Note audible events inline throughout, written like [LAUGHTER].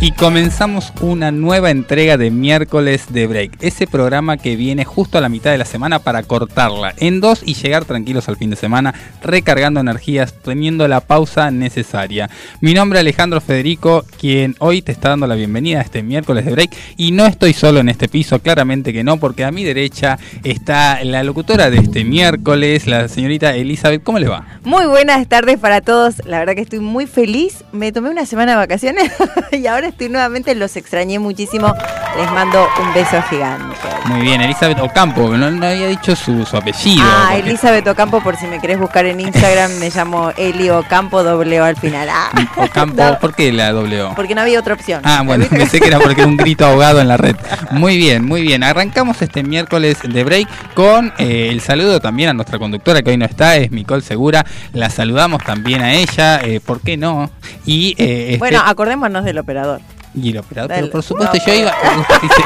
Y comenzamos una nueva entrega de miércoles de break, ese programa que viene justo a la mitad de la semana para cortarla en dos y llegar tranquilos al fin de semana, recargando energías, teniendo la pausa necesaria. Mi nombre es Alejandro Federico, quien hoy te está dando la bienvenida a este miércoles de break y no estoy solo en este piso, claramente que no, porque a mi derecha está la locutora de este miércoles, la señorita Elizabeth. ¿Cómo le va? Muy buenas tardes para todos, la verdad que estoy muy feliz, me tomé una semana de vacaciones [LAUGHS] y ahora [LAUGHS] estoy nuevamente, los extrañé muchísimo. Les mando un beso gigante. Muy bien, Elizabeth Ocampo, no, no había dicho su, apellido. Ah, Elizabeth Ocampo, por si me querés buscar en Instagram, me llamo Eli Ocampo, doble O al final. Ah. [LAUGHS] Ocampo, ¿por qué la doble O? Porque no había otra opción. Ah, bueno, [LAUGHS] pensé que era porque era un grito ahogado en la red. Muy bien, muy bien. Arrancamos este miércoles de break con eh, el saludo también a nuestra conductora que hoy no está, es Micol Segura. La saludamos también a ella, eh, ¿por qué no? Y, eh, este bueno, acordémonos del operador. Y el operador, por supuesto, yo iba,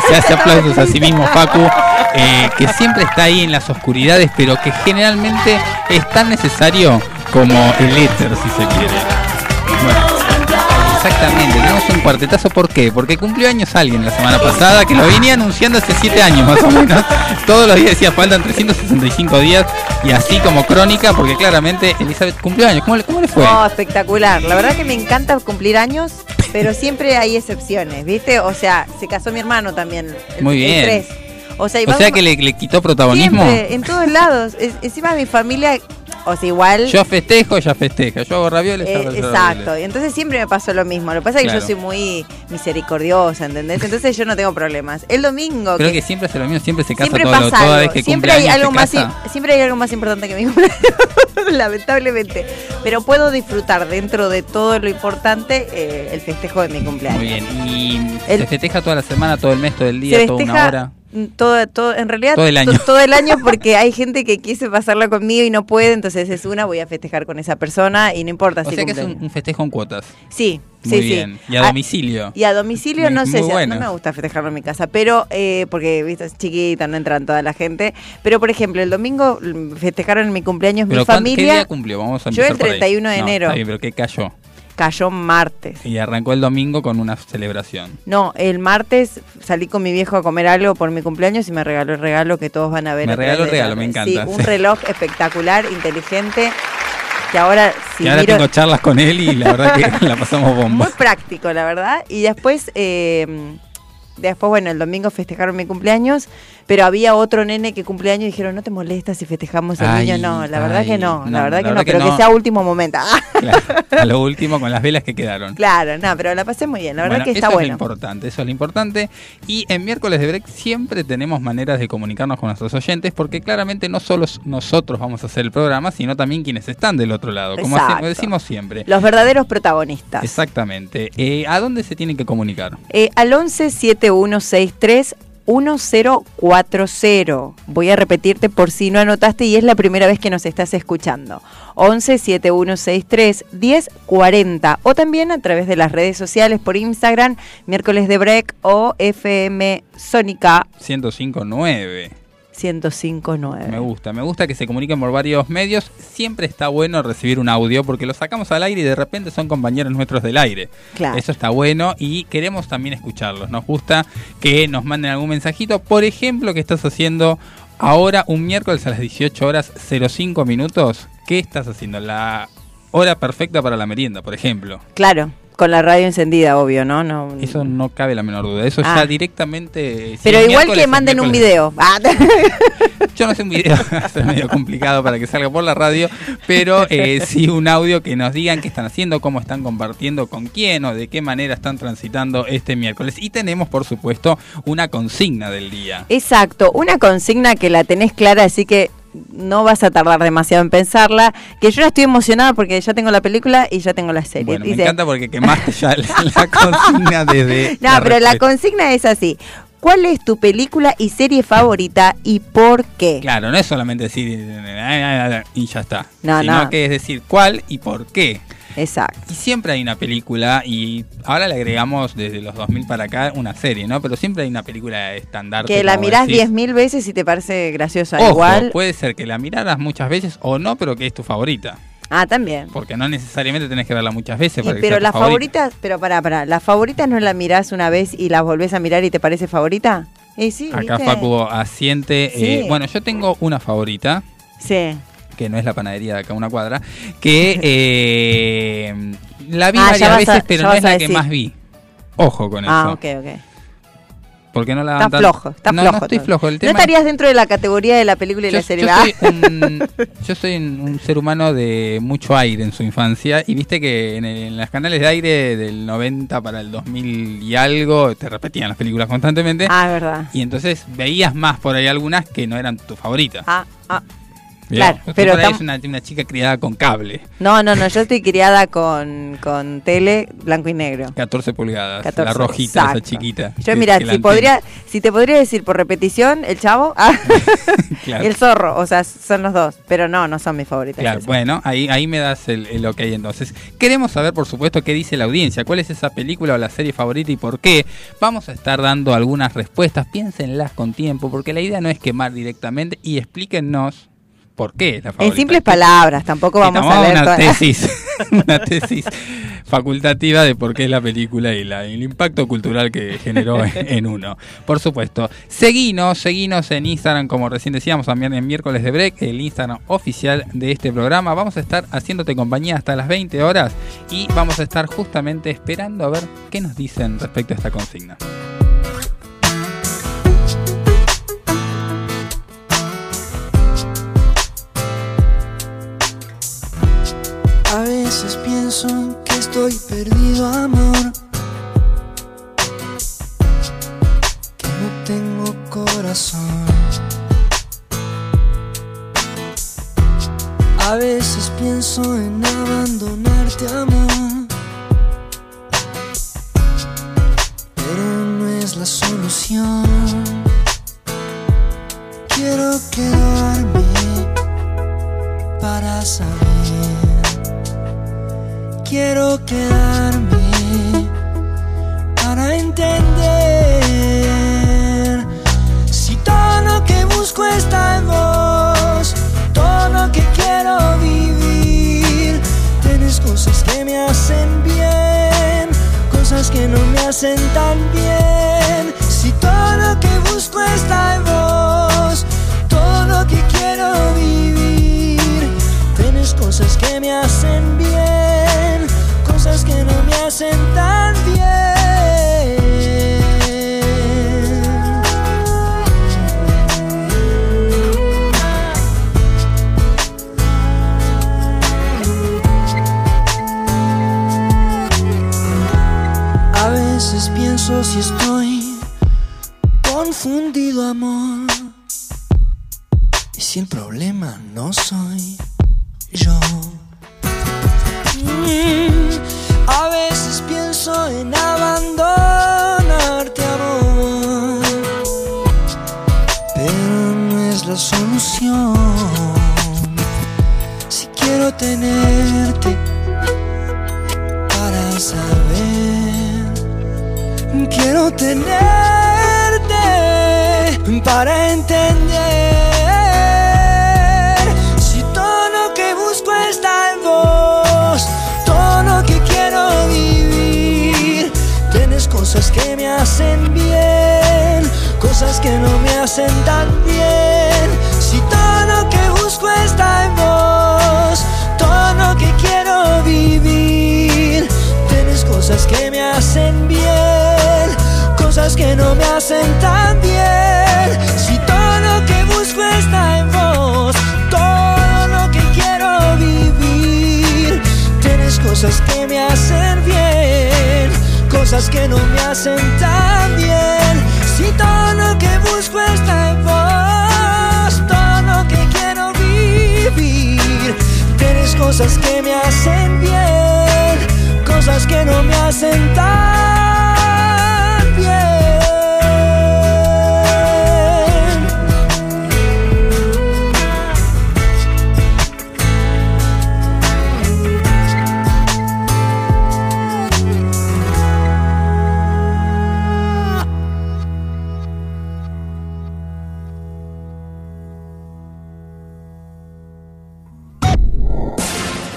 se, hace aplausos a sí mismo, Facu, eh, que siempre está ahí en las oscuridades, pero que generalmente es tan necesario como el éter, si se quiere. Bueno. Exactamente, tenemos un cuartetazo. ¿Por qué? Porque cumplió años alguien la semana pasada que lo venía anunciando hace 7 años más o menos. [LAUGHS] Todos los días decía faltan 365 días y así como crónica, porque claramente Elizabeth cumplió años. ¿Cómo le, cómo le fue? Oh, espectacular. La verdad que me encanta cumplir años, pero siempre hay excepciones, ¿viste? O sea, se casó mi hermano también. Muy bien. O sea, que le, quitó protagonismo. en todos lados. encima mi familia o sea, igual. Yo festejo, ella festeja. Yo hago ravioles, eh, Exacto. Y entonces siempre me pasó lo mismo. Lo que pasa es que yo soy muy misericordiosa, ¿entendés? Entonces yo no tengo problemas. El domingo. Creo que, siempre hace lo mismo, siempre se casa todo, toda vez que siempre hay algo más Siempre hay algo más importante que mi cumpleaños. [LAUGHS] Lamentablemente. Pero puedo disfrutar dentro de todo lo importante eh, el festejo de mi cumpleaños. Muy bien. ¿Y se festeja toda la semana, todo el mes, todo el día, toda una hora? Todo, todo, en realidad todo el año. todo el año [LAUGHS] porque hay gente que quise pasarla conmigo y no puede, entonces es una, voy a festejar con esa persona y no importa o si sea que es un, festejo en cuotas. Sí, Muy sí, bien. Y a, domicilio. Y a domicilio no sé, si, no me gusta festejarlo en mi casa, pero eh, porque viste es chiquita, no entran toda la gente, pero por ejemplo, el domingo festejaron en mi cumpleaños mi familia. ¿Qué día cumplió? Vamos a Yo el 31 de enero. pero ¿qué cayó? Cayó martes. Y arrancó el domingo con una celebración. No, el martes salí con mi viejo a comer algo por mi cumpleaños y me regaló el regalo que todos van a ver. Me regaló el regalo, me encanta. Sí, un reloj espectacular, inteligente. Que ahora, si ahora tengo charlas con él y la verdad que [LAUGHS] la pasamos bomba. Muy práctico, la verdad. Y después eh, Después, bueno, el domingo festejaron mi cumpleaños, pero había otro nene que cumpleaños y dijeron, ¿no te molesta si festejamos el niño? No, la verdad que no, la verdad que no, pero que sea último momento. [LAUGHS] a lo último con las velas que quedaron. Claro, no, pero la pasé muy bien, la verdad que está eso bueno. Eso es lo importante, eso es lo importante. Y en miércoles de break siempre tenemos maneras de comunicarnos con nuestros oyentes, porque claramente no solo nosotros vamos a hacer el programa, sino también quienes están del otro lado, como decimos siempre. Los verdaderos protagonistas. Exactamente. Eh, ¿A dónde se tienen que comunicar? Eh, al 11 7163 1040. Voy a repetirte por si no anotaste y es la primera vez que nos estás escuchando. 11 7163 1040 o también a través de las redes sociales por Instagram, miércoles de break o FM Sónica 1059. 1059. Me gusta, me gusta que se comuniquen por varios medios. Siempre está bueno recibir un audio porque lo sacamos al aire y de repente son compañeros nuestros del aire. Claro. Eso está bueno y queremos también escucharlos. Nos gusta que nos manden algún mensajito. Por ejemplo, que estás haciendo ahora un miércoles a las 18 horas 05 minutos. ¿Qué estás haciendo? La hora perfecta para la merienda, por ejemplo. Claro. Con la radio encendida, obvio, ¿no? no Eso no cabe la menor duda. Eso ya ah. directamente. Pero igual que manden un video. Ah. [LAUGHS] Yo no sé un video, [LAUGHS] es medio complicado para que salga por la radio, pero eh, sí un audio que nos digan qué están haciendo, cómo están compartiendo, con quién o de qué manera están transitando este miércoles. Y tenemos, por supuesto, una consigna del día. Exacto, una consigna que la tenés clara, así que no vas a tardar demasiado en pensarla. Que yo ya estoy emocionada porque ya tengo la película y ya tengo la serie. me encanta porque quemaste ya la, [LAUGHS] consigna desde. No, pero la consigna es así. ¿Cuál es tu película y serie favorita y por qué? Claro, no es solamente decir y ya está. No, sino no. que es decir cuál y por qué. Exacto. Y siempre hay una película, y ahora le agregamos desde los 2000 para acá una serie, ¿no? Pero siempre hay una película estándar. Que la mirás 10.000 veces y te parece graciosa. Ojo, Igual. puede ser que la miraras muchas veces o no, pero que es tu favorita. Ah, también. Porque no necesariamente tenés que verla muchas veces Y, para que pero las favorita. favoritas, pero pará, pará, ¿las favoritas no las mirás una vez y las volvés a mirar y te parece favorita? Eh, sí, Acá ¿viste? Facu asiente. Sí. eh, bueno, yo tengo una favorita, Sí. Que no es la panadería de acá una cuadra, que eh, la vi Ah, varias a- veces, pero no es la que más vi. Ojo con Ah, eso. ok, ok. Porque no la Está flojo, está no, flojo. No estoy todo. flojo. El ¿No tema estarías dentro de la categoría de la película y yo, la serie? yo Ah, soy un, [LAUGHS] yo soy un, un ser humano de mucho aire en su infancia y viste que en, el- en los canales de aire del 90 para el 2000 y algo te repetían las películas constantemente Ah, es verdad. y entonces veías más por ahí algunas que no eran tu favorita. Ah, ah. Claro, pero es una, una chica criada con cable, No, no, no, yo estoy criada con, con tele blanco y negro. 14 pulgadas, 14, la rojita, exacto. esa chiquita. Yo mira, si antena. podría, si te podría decir por repetición, el chavo, ah, [LAUGHS] [LAUGHS] Claro. el zorro, o sea, son los dos, pero no, no son mis favoritas. Claro, bueno, ahí, ahí me das el, el ok entonces. Queremos saber, por supuesto, qué dice la audiencia, cuál es esa película o la serie favorita y por qué. Vamos a estar dando algunas respuestas, piénsenlas con tiempo, porque la idea no es quemar directamente y explíquennos por qué es la favorita. En simples palabras, tampoco vamos a ver una toda- tesis, [LAUGHS] una tesis facultativa de por qué es la película y la- el impacto cultural que generó en, en uno. Por supuesto, seguinos, seguinos en Instagram, como recién decíamos también en miércoles de break, el Instagram oficial de este programa. Vamos a estar haciéndote compañía hasta las 20 horas y vamos a estar justamente esperando a ver qué nos dicen respecto a esta consigna. Que estoy perdido, amor. Que no tengo corazón. A veces pienso en abandonarte, amor. Pero no es la solución. Quiero quedarme para saber. Quiero quedarme para entender si todo lo que busco está en vos, todo lo que quiero vivir. Tienes cosas que me hacen bien, cosas que no me hacen tan bien. Hacen tan bien. A veces pienso si estoy confundido, amor. Y si el problema no soy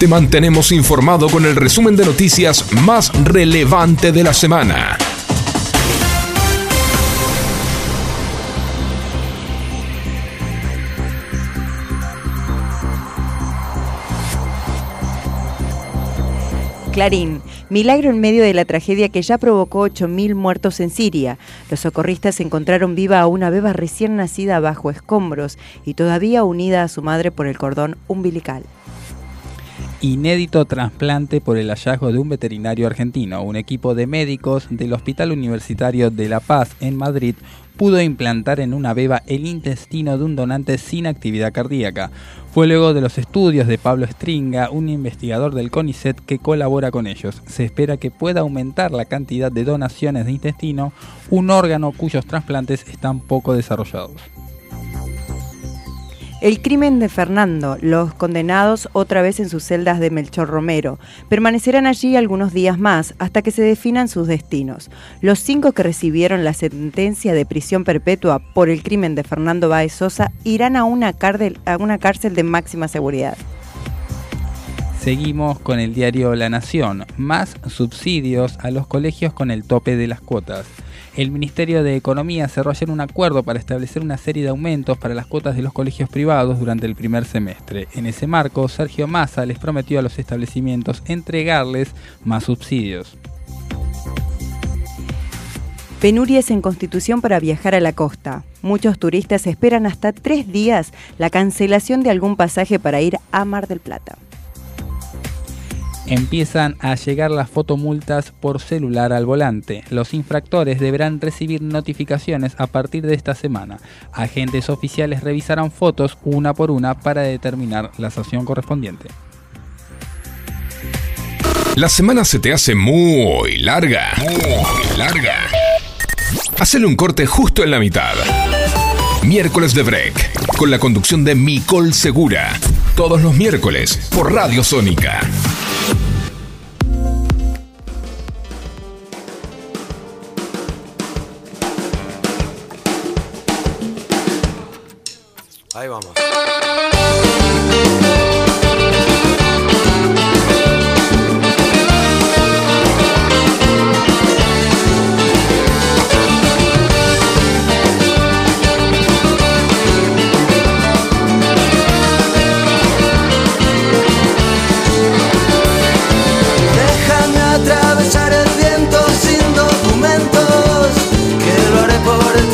te mantenemos informado con el resumen de noticias más relevante de la semana. Clarín. Milagro en medio de la tragedia que ya provocó 8.000 muertos en Siria. Los socorristas encontraron viva a una beba recién nacida bajo escombros y todavía unida a su madre por el cordón umbilical inédito trasplante por el hallazgo de un veterinario argentino. Un equipo de médicos del Hospital Universitario de La Paz en Madrid pudo implantar en una beba el intestino de un donante sin actividad cardíaca. Fue luego de los estudios de Pablo Stringa, un investigador del CONICET que colabora con ellos. Se espera que pueda aumentar la cantidad de donaciones de intestino, un órgano cuyos trasplantes están poco desarrollados. El crimen de Fernando, los condenados otra vez en sus celdas de Melchor Romero, permanecerán allí algunos días más hasta que se definan sus destinos. Los cinco que recibieron la sentencia de prisión perpetua por el crimen de Fernando Baez Sosa irán a una, cárcel, a una cárcel de máxima seguridad. Seguimos con el diario La Nación. Más subsidios a los colegios con el tope de las cuotas. El Ministerio de Economía cerró ayer un acuerdo para establecer una serie de aumentos para las cuotas de los colegios privados durante el primer semestre. En ese marco, Sergio Massa les prometió a los establecimientos entregarles más subsidios. Penurias en Constitución para viajar a la costa. Muchos turistas esperan hasta tres días la cancelación de algún pasaje para ir a Mar del Plata empiezan a llegar las fotomultas por celular al volante. Los infractores deberán recibir notificaciones a partir de esta semana. Agentes oficiales revisarán fotos una por una para determinar la sanción correspondiente. La semana se te hace muy larga. Muy larga. Un corte justo en la mitad. Miércoles de Break, con la conducción de Micol Segura. Todos los miércoles por Radio Sónica. Ahí vamos.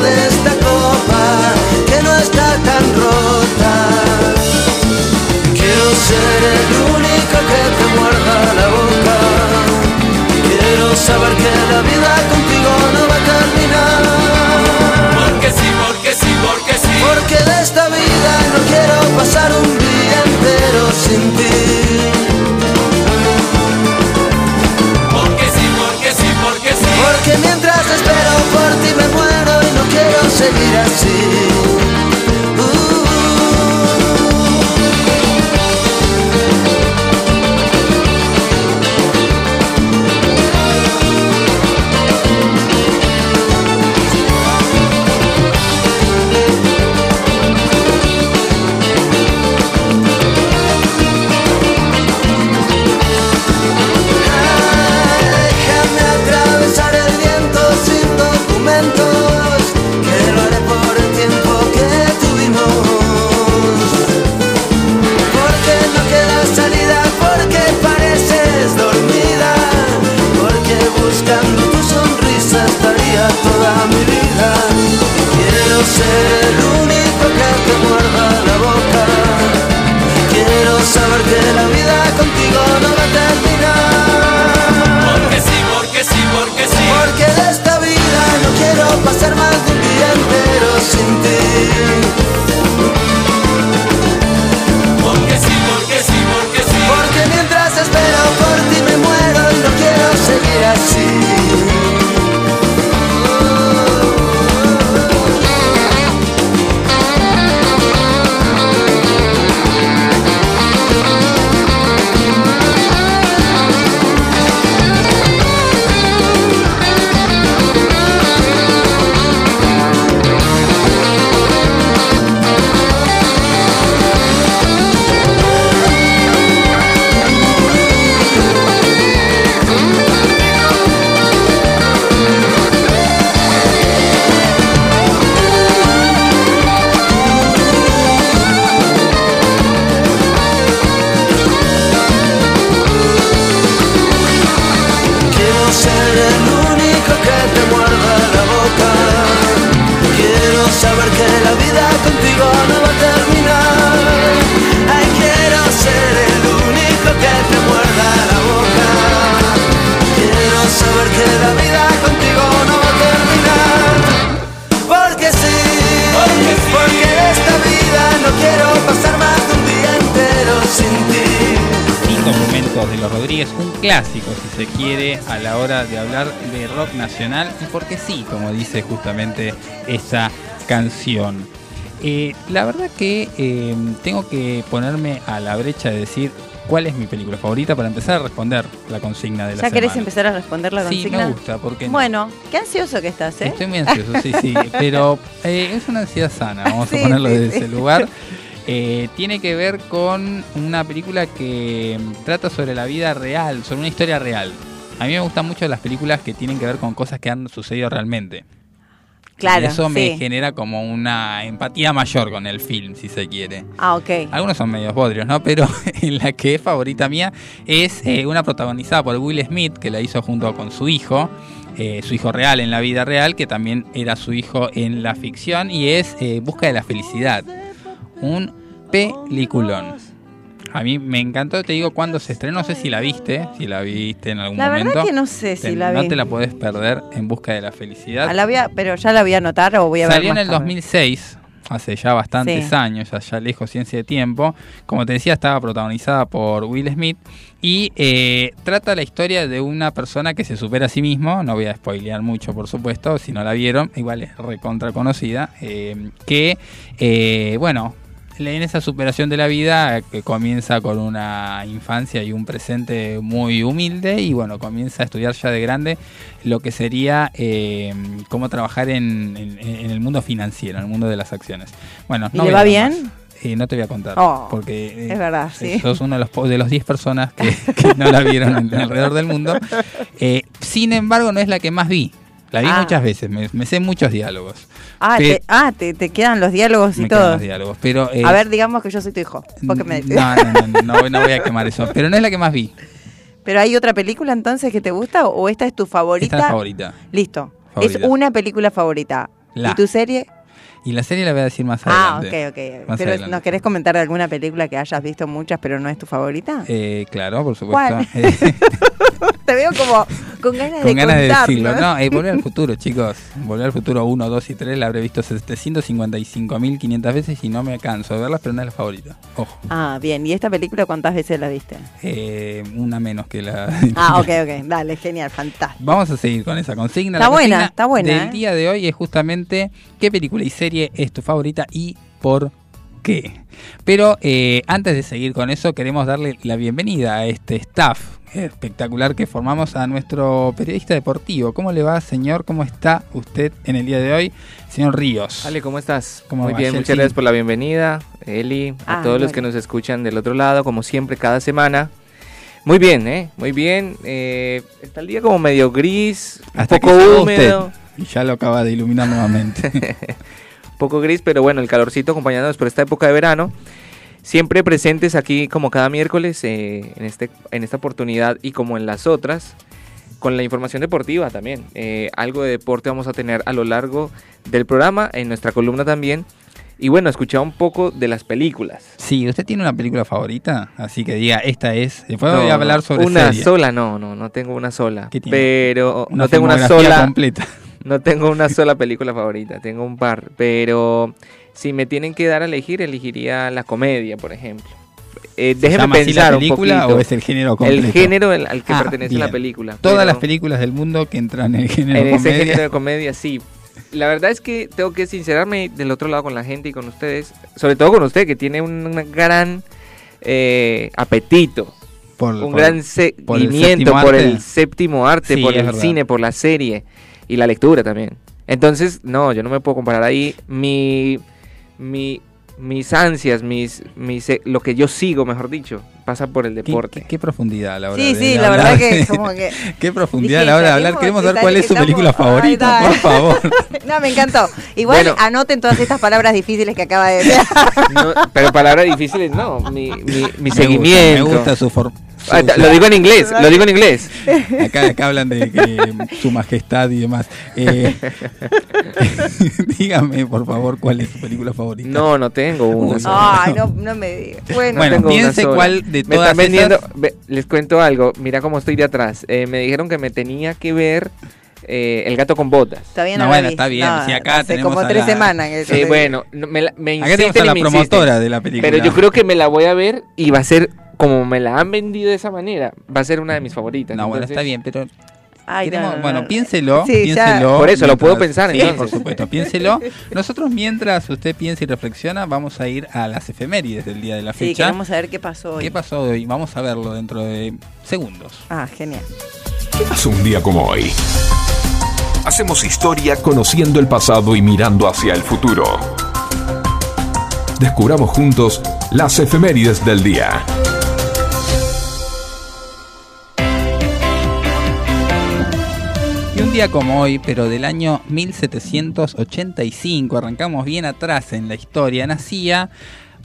de esta copa que no está tan rota ser el único que te muerda la boca. Quiero saber que la vida contigo no va a terminar. Porque sí, porque sí, porque sí. Porque de esta vida no quiero pasar un seguir así. Justamente esa canción. Eh, la verdad que eh, tengo que ponerme a la brecha de decir cuál es mi película favorita para empezar a responder la consigna de la ¿Ya querés semana. empezar a responder la Sí, consigna? me gusta, porque Bueno, qué ansioso que estás, ¿eh? Estoy muy ansioso, sí, sí, [LAUGHS] pero eh, es una ansiedad sana, vamos Sí, a ponerlo sí, desde sí. ese lugar. Eh, tiene que ver con una película que mm, trata sobre la vida real, sobre una historia real. A mí me gustan mucho las películas que tienen que ver con cosas que han sucedido realmente. Claro, Y eso me genera como una empatía mayor con el film, si se quiere. Ah, ok. Algunos son medios bodrios, ¿no? Pero [LAUGHS] en la que es favorita mía es eh, una protagonizada por Will Smith, que la hizo junto con su hijo, eh, su hijo real en la vida real, que también era su hijo en la ficción, y es eh, Busca de la Felicidad. Un peliculón. A mí me encantó, te digo, cuando se estrenó, no sé si la viste, si la viste en algún La momento. verdad que no sé si Te- la no vi. te la podés perder en Busca de la Felicidad. Ah, la voy a- pero ya la voy a anotar o voy a ver Salió en el tarde. 2006, hace ya bastantes Sí. años, ya, ya lejos ciencia de tiempo. Como te decía, estaba protagonizada por Will Smith y eh, trata la historia de una persona que se supera a sí mismo. No voy a spoilear mucho, por supuesto, si no la vieron, igual es recontra conocida. eh, que, eh, bueno. En esa superación de la vida, que comienza con una infancia y un presente muy humilde, y bueno, comienza a estudiar ya de grande lo que sería eh, cómo trabajar en, en- en el mundo financiero, en el mundo de las acciones. Bueno, ¿Y no le va bien? más. Eh, no te voy a contar, Oh, porque eh, es verdad, sí. sos uno de los, de los 10 personas que, [LAUGHS] que no la vieron alrededor del mundo. Eh, sin embargo, no es la que más vi. La vi Ah. muchas veces, me, me sé muchos diálogos. Ah, Pe- te, ah te, te quedan los diálogos y me quedan todo. los diálogos, pero... eh, A ver, digamos que yo soy tu hijo. Porque me- no, no, no, voy- a quemar eso, pero no es la que más vi. [LAUGHS] Pero hay otra película entonces que te gusta o esta es tu favorita? Esta es favorita. Listo. Favorita. Es una película favorita. La. ¿Y tu serie? Y la serie la voy a decir más Ah, adelante. ok, ok. Más Pero adelante. ¿nos querés comentar de alguna película que hayas visto muchas pero no es tu favorita? Eh, claro, por supuesto. ¿Cuál? Eh, [LAUGHS] [LAUGHS] [LAUGHS] Te veo como con ganas de con ganas de contarlo. decirlo. No, eh, Volver al [LAUGHS] Futuro, chicos. Volver al Futuro 1, 2 y 3 la habré visto 755.500 veces y no me canso de verlas, pero no es la favorita. Ojo. Ah, bien. ¿Y esta película cuántas veces la viste? Eh, una menos que la... [LAUGHS] Ah, ok, ok. Dale, genial, fantástico. Vamos a seguir con esa consigna. Está La buena, consigna está buena, Del ¿eh? día de hoy es justamente qué película y serie es tu favorita y por qué. Pero eh, antes de seguir con eso, queremos darle la bienvenida a este staff espectacular que formamos a nuestro periodista deportivo. ¿Cómo le va, señor? ¿Cómo está usted en el día de hoy, señor Ríos? Ale, ¿cómo estás? ¿Cómo Muy va, bien, Chelsea? muchas gracias por la bienvenida, Eli, a Ah, todos los que nos escuchan del otro lado, como siempre, cada semana. Muy bien, ¿eh? Muy bien. eh, está el día como medio gris, un Hasta que poco húmedo, usted. Y ya lo acaba de iluminar nuevamente. [LAUGHS] un poco gris, pero bueno, el calorcito acompañándonos por esta época de verano. Siempre presentes aquí como cada miércoles eh, en, este, en esta oportunidad y como en las otras, con la información deportiva también. Eh, algo de deporte vamos a tener a lo largo del programa, en nuestra columna también. Y bueno, escuchar un poco de las películas. sí, ¿usted tiene una película favorita? Así que diga, esta es. Después No, voy a hablar sobre una serie. sola, no, no, no tengo una sola. ¿Qué tiene? Pero Una no tengo una sola, completa. [LAUGHS] no tengo una sola película favorita, tengo un par. Pero si me tienen que dar a elegir, elegiría la comedia, por ejemplo. Eh, ¿Se déjeme pensar la un película poquito. o es el género completo? el género al al que Ah, pertenece la película. Todas pero las películas del mundo que entran en el género En ese comedia. género de comedia, sí. La verdad es que tengo que sincerarme del otro lado con la gente y con ustedes, sobre todo con usted que tiene un un gran eh, apetito por- un por- gran por el seguimiento por el séptimo arte, Sí, por el verdad. cine, por la serie y la lectura también. Entonces, no, yo no me puedo comparar ahí. Mi, mi, mis ansias, mis, mis, eh, lo que yo sigo, mejor dicho, pasa por el ¿Qué, deporte. qué- qué profundidad a la hora Sí, de sí, de la verdad que [LAUGHS] como que... Qué profundidad a la hora de hablar. Queremos ver estar- cuál es su película favorita, por favor. [LAUGHS] No, me encantó. Igual Bueno. anoten todas estas palabras difíciles que acaba de decir. [LAUGHS] No, pero palabras difíciles, no. Mi, mi, mi Me gusta, seguimiento. Me gusta su forma. Ah, lo digo en inglés, lo digo en inglés. [LAUGHS] Acá, acá hablan de que su majestad y demás. Eh, [LAUGHS] dígame, por favor, cuál es su película favorita. No, no tengo una. Ay, no, no me digas. Bueno, Bueno, tengo una piense sola. cuál de me todas están vendiendo, esas- les cuento algo, mira cómo estoy de atrás. Eh, me dijeron que me tenía que ver eh, El gato con botas. todavía no, No, bueno, está bien, si acá hace tenemos como tres la- semanas que Sí, bueno, no, me, la- me Acá tenemos a la me insisten. promotora de la película. Pero yo creo que me la voy a ver y va a ser como me la han vendido de esa manera, va a ser una de mis favoritas. No, bueno, está bien, pero Ay, queremos- no, no, bueno, no. piénselo, Sí, piénselo. Por eso, lo puedo pensar, Sí, entonces. por supuesto, piénselo. Nosotros mientras usted piensa y reflexiona, vamos a ir a las efemérides del día de la Sí, fecha. queremos saber qué pasó hoy. ¿Qué pasó hoy? Vamos a verlo dentro de segundos. Ah, genial. ¿Qué pasó un día como hoy? Hacemos historia conociendo el pasado y mirando hacia el futuro. Descubramos juntos las efemérides del día. Como hoy, pero del año 1785, arrancamos bien atrás en la historia, nacía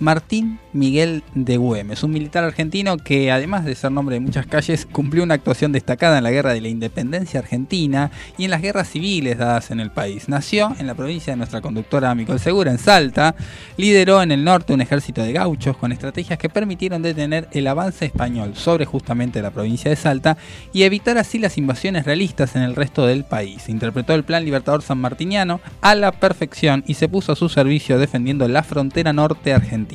Martín Miguel de Güemes, un militar argentino que además de ser nombre de muchas calles, cumplió una actuación destacada en la Guerra de la Independencia Argentina y en las guerras civiles dadas en el país. Nació en la provincia de nuestra conductora Micol Segura, en Salta, lideró en el norte un ejército de gauchos con estrategias que permitieron detener el avance español sobre justamente la provincia de Salta y evitar así las invasiones realistas en el resto del país. Interpretó el plan libertador sanmartiniano a la perfección y se puso a su servicio defendiendo la frontera norte argentina,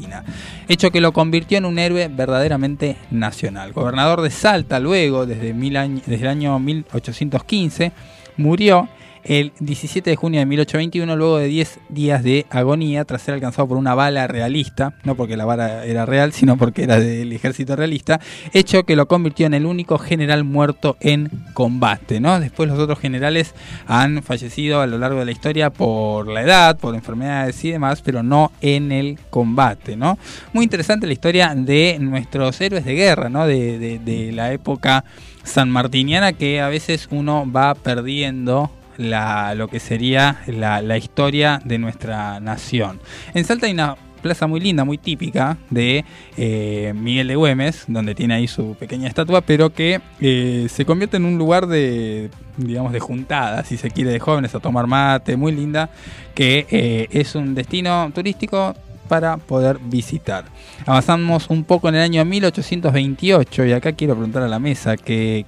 hecho que lo convirtió en un héroe verdaderamente nacional. Gobernador de Salta luego, desde, mil años- desde el año 1815, murió el 17 de junio de 1821, luego de 10 días de agonía, tras ser alcanzado por una bala realista, no porque la bala era real, sino porque era del ejército realista, hecho que lo convirtió en el único general muerto en combate. ¿no? Después los otros generales han fallecido a lo largo de la historia por la edad, por enfermedades y demás, pero no en el combate. ¿no? Muy interesante la historia de nuestros héroes de guerra, ¿no? de, de- de la época sanmartiniana que a veces uno va perdiendo lo que sería la, historia de nuestra nación. En Salta hay una plaza muy linda, muy típica de eh, Miguel de Güemes, donde tiene ahí su pequeña estatua, pero que eh, se convierte en un lugar de, digamos, de juntada, si se quiere, de jóvenes a tomar mate, muy linda, que eh, es un destino turístico para poder visitar. Avanzamos un poco en el año 1828 y acá quiero preguntar a la mesa que,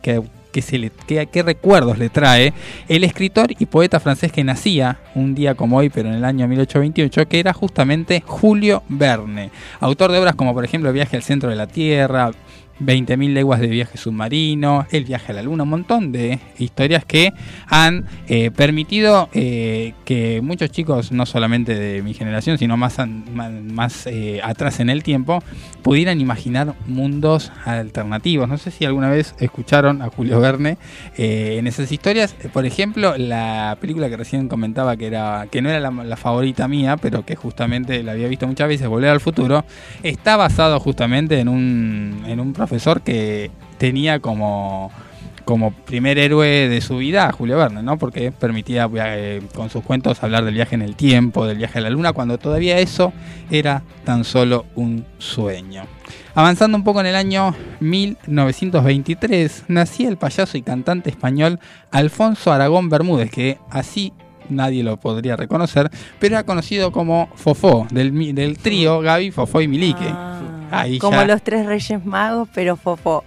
que le, recuerdos le trae el escritor y poeta francés que nacía un día como hoy, pero en el año 1828, que era justamente Julio Verne, autor de obras como por ejemplo viaje al centro de la Tierra, 20.000 leguas de viaje submarino, el viaje a la luna, un montón de historias que han eh, permitido eh, que muchos chicos, no solamente de mi generación, sino más, más, eh, atrás en el tiempo, pudieran imaginar mundos alternativos. No sé si alguna vez escucharon a Julio Verne en esas historias. Por ejemplo, la película que recién comentaba que era que no era la, la favorita mía, pero que justamente la había visto muchas veces, Volver al Futuro, está basado justamente en un, en un profesor que tenía como como primer héroe de su vida a Julio Verne, ¿no? Porque permitía eh, con sus cuentos hablar del viaje en el tiempo, del viaje a la luna, cuando todavía eso era tan solo un sueño. Avanzando un poco en el año 1923, nacía el payaso y cantante español Alfonso Aragón Bermúdez, que así nadie lo podría reconocer, pero era conocido como Fofó, del, del trío Gaby, Fofó y Milique. Ah, Ahí como ya- los tres reyes magos, pero fofo.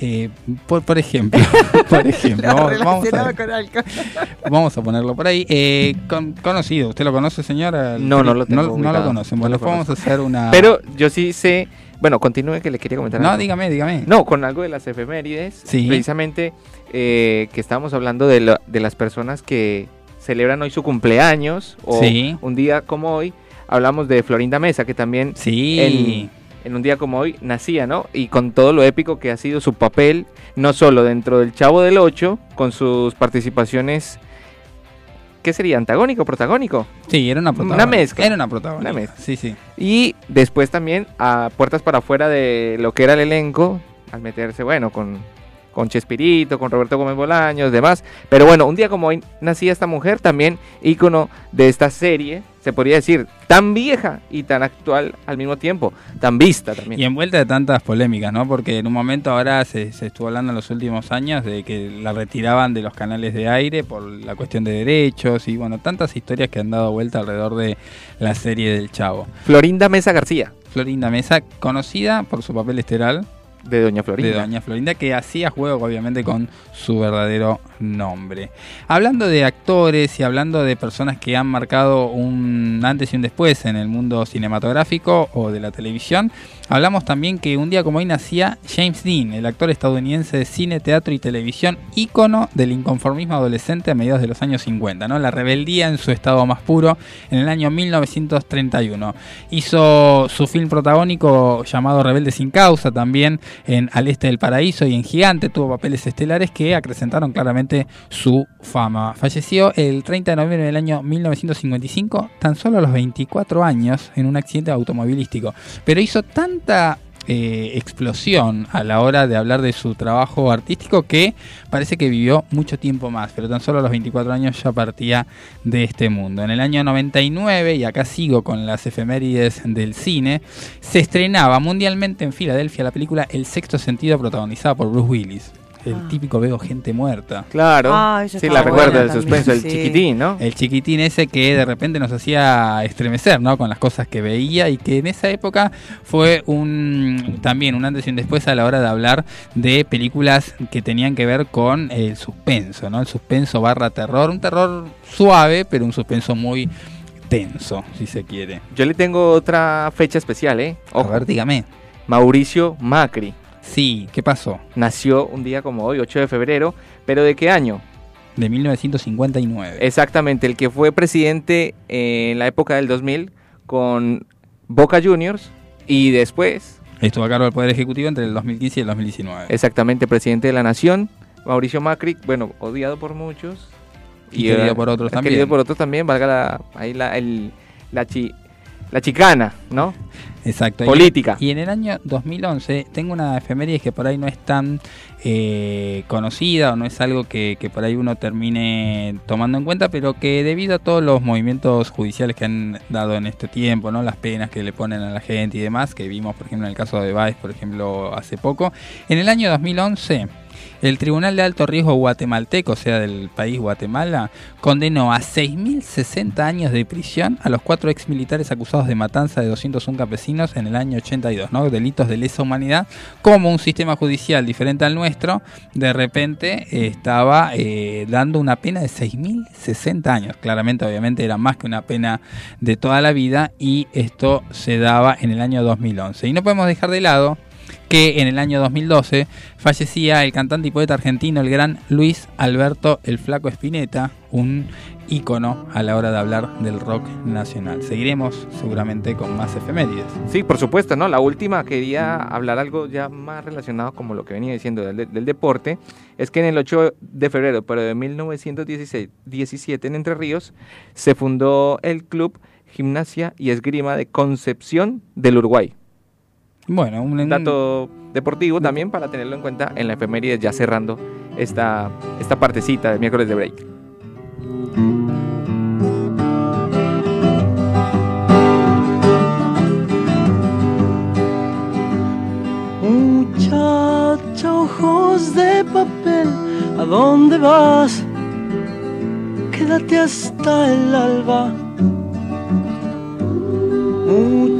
Eh, por, por ejemplo, [LAUGHS] por ejemplo, vamos, vamos a, con alcohol. [LAUGHS] vamos a ponerlo por ahí. Eh, con- conocido, ¿usted lo conoce, señora? No, no lo tengo No, no lo conocen. No Bueno, vamos a hacer una. Pero yo sí sé. Bueno, continúe que le quería comentar. No, algo. dígame, dígame. No, con algo de las efemérides. Sí. Precisamente eh, que estábamos hablando de, lo- de las personas que celebran hoy su cumpleaños o Sí. un día como hoy. Hablamos de Florinda Mesa, que también Sí. en, en un día como hoy nacía, ¿no? Y con todo lo épico que ha sido su papel, no solo dentro del Chavo del Ocho, con sus participaciones, ¿qué sería? ¿Antagónico, protagónico? Sí, era una protagonista. Una mezcla. Era una protagonista. Una mezcla. Sí, sí. Y después también a puertas para afuera de lo que era el elenco, al meterse, bueno, con, con Chespirito, con Roberto Gómez Bolaños, demás. Pero bueno, un día como hoy nacía esta mujer, también ícono de esta serie, se podría decir, tan vieja y tan actual al mismo tiempo, tan vista también. Y envuelta de tantas polémicas, ¿no? Porque en un momento ahora se, se estuvo hablando en los últimos años de que la retiraban de los canales de aire por la cuestión de derechos y bueno, tantas historias que han dado vuelta alrededor de la serie del Chavo. Florinda Mesa García, Florinda Mesa, conocida por su papel estelar de Doña Florinda. de Doña Florinda, que hacía juego obviamente con su verdadero nombre. Hablando de actores y hablando de personas que han marcado un antes y un después en el mundo cinematográfico o de la televisión, hablamos también que un día como hoy nacía James Dean, el actor estadounidense de cine, teatro y televisión, ícono del inconformismo adolescente a mediados de los años 50, ¿no? La rebeldía en su estado más puro en el año 1931. Hizo su film protagónico llamado Rebelde sin causa también en Al Este del Paraíso y en Gigante tuvo papeles estelares que acrecentaron claramente su fama. Falleció el 30 de noviembre del año 1955, tan solo a los 24 años, en un accidente automovilístico. Pero hizo tanta eh, explosión a la hora de hablar de su trabajo artístico que parece que vivió mucho tiempo más, pero tan solo a los 24 años ya partía de este mundo. En el año 99, y acá sigo con las efemérides del cine, se estrenaba mundialmente en Filadelfia la película El sexto sentido protagonizada por Bruce Willis el Ah. típico veo gente muerta. Claro. Ah, sí, la recuerdo buena del suspenso, el sí. chiquitín, ¿no? El chiquitín ese que de repente nos hacía estremecer, ¿no? Con las cosas que veía y que en esa época fue un también un antes y un después a la hora de hablar de películas que tenían que ver con el suspenso, ¿no? El suspenso barra terror, un terror suave, pero un suspenso muy tenso, si se quiere. Yo le tengo otra fecha especial, ¿eh? A Ojo, ver, dígame. Mauricio Macri. Sí, ¿qué pasó? Nació un día como hoy, 8 de febrero, pero ¿de qué año? De 1959. Exactamente, el que fue presidente en la época del 2000 con Boca Juniors y después, Estuvo a cargo del Poder Ejecutivo entre el 2015 y el 2019. exactamente, presidente de la Nación, Mauricio Macri, bueno, odiado por muchos. Y querido por otros también. Querido por otros también, valga la, ahí la, el- la, chi- la chicana, ¿no? Exacto. Política. Y, en el año 2011 tengo una efeméride que por ahí no es tan eh, conocida o no es algo que, que por ahí uno termine tomando en cuenta, pero que debido a todos los movimientos judiciales que han dado en este tiempo, no las penas que le ponen a la gente y demás, que vimos por ejemplo en el caso de Baez, por ejemplo, hace poco, en el año 2011 el Tribunal de Alto Riesgo guatemalteco, o sea, del país Guatemala, condenó a 6.060 años de prisión a los cuatro ex militares acusados de matanza de 201 campesinos en el año 82, ¿no? Delitos de lesa humanidad, como un sistema judicial diferente al nuestro, de repente estaba eh, dando una pena de 6.060 años. Claramente, obviamente, era más que una pena de toda la vida y esto se daba en el año 2011. Y no podemos dejar de lado que en el año 2012 fallecía el cantante y poeta argentino, el gran Luis Alberto el Flaco Espineta, un ícono a la hora de hablar del rock nacional. Seguiremos seguramente con más efemérides. Sí, por supuesto, ¿no? La última quería hablar algo ya más relacionado como lo que venía diciendo del, deporte, es que en el 8 de febrero, pero de 1916 17 en Entre Ríos, se fundó el Club Gimnasia y Esgrima de Concepción del Uruguay. Bueno, un, dato deportivo también para tenerlo en cuenta en la efeméride ya cerrando esta, esta partecita del miércoles de break. Muchacha, ojos de papel, ¿a dónde vas? Quédate hasta el alba.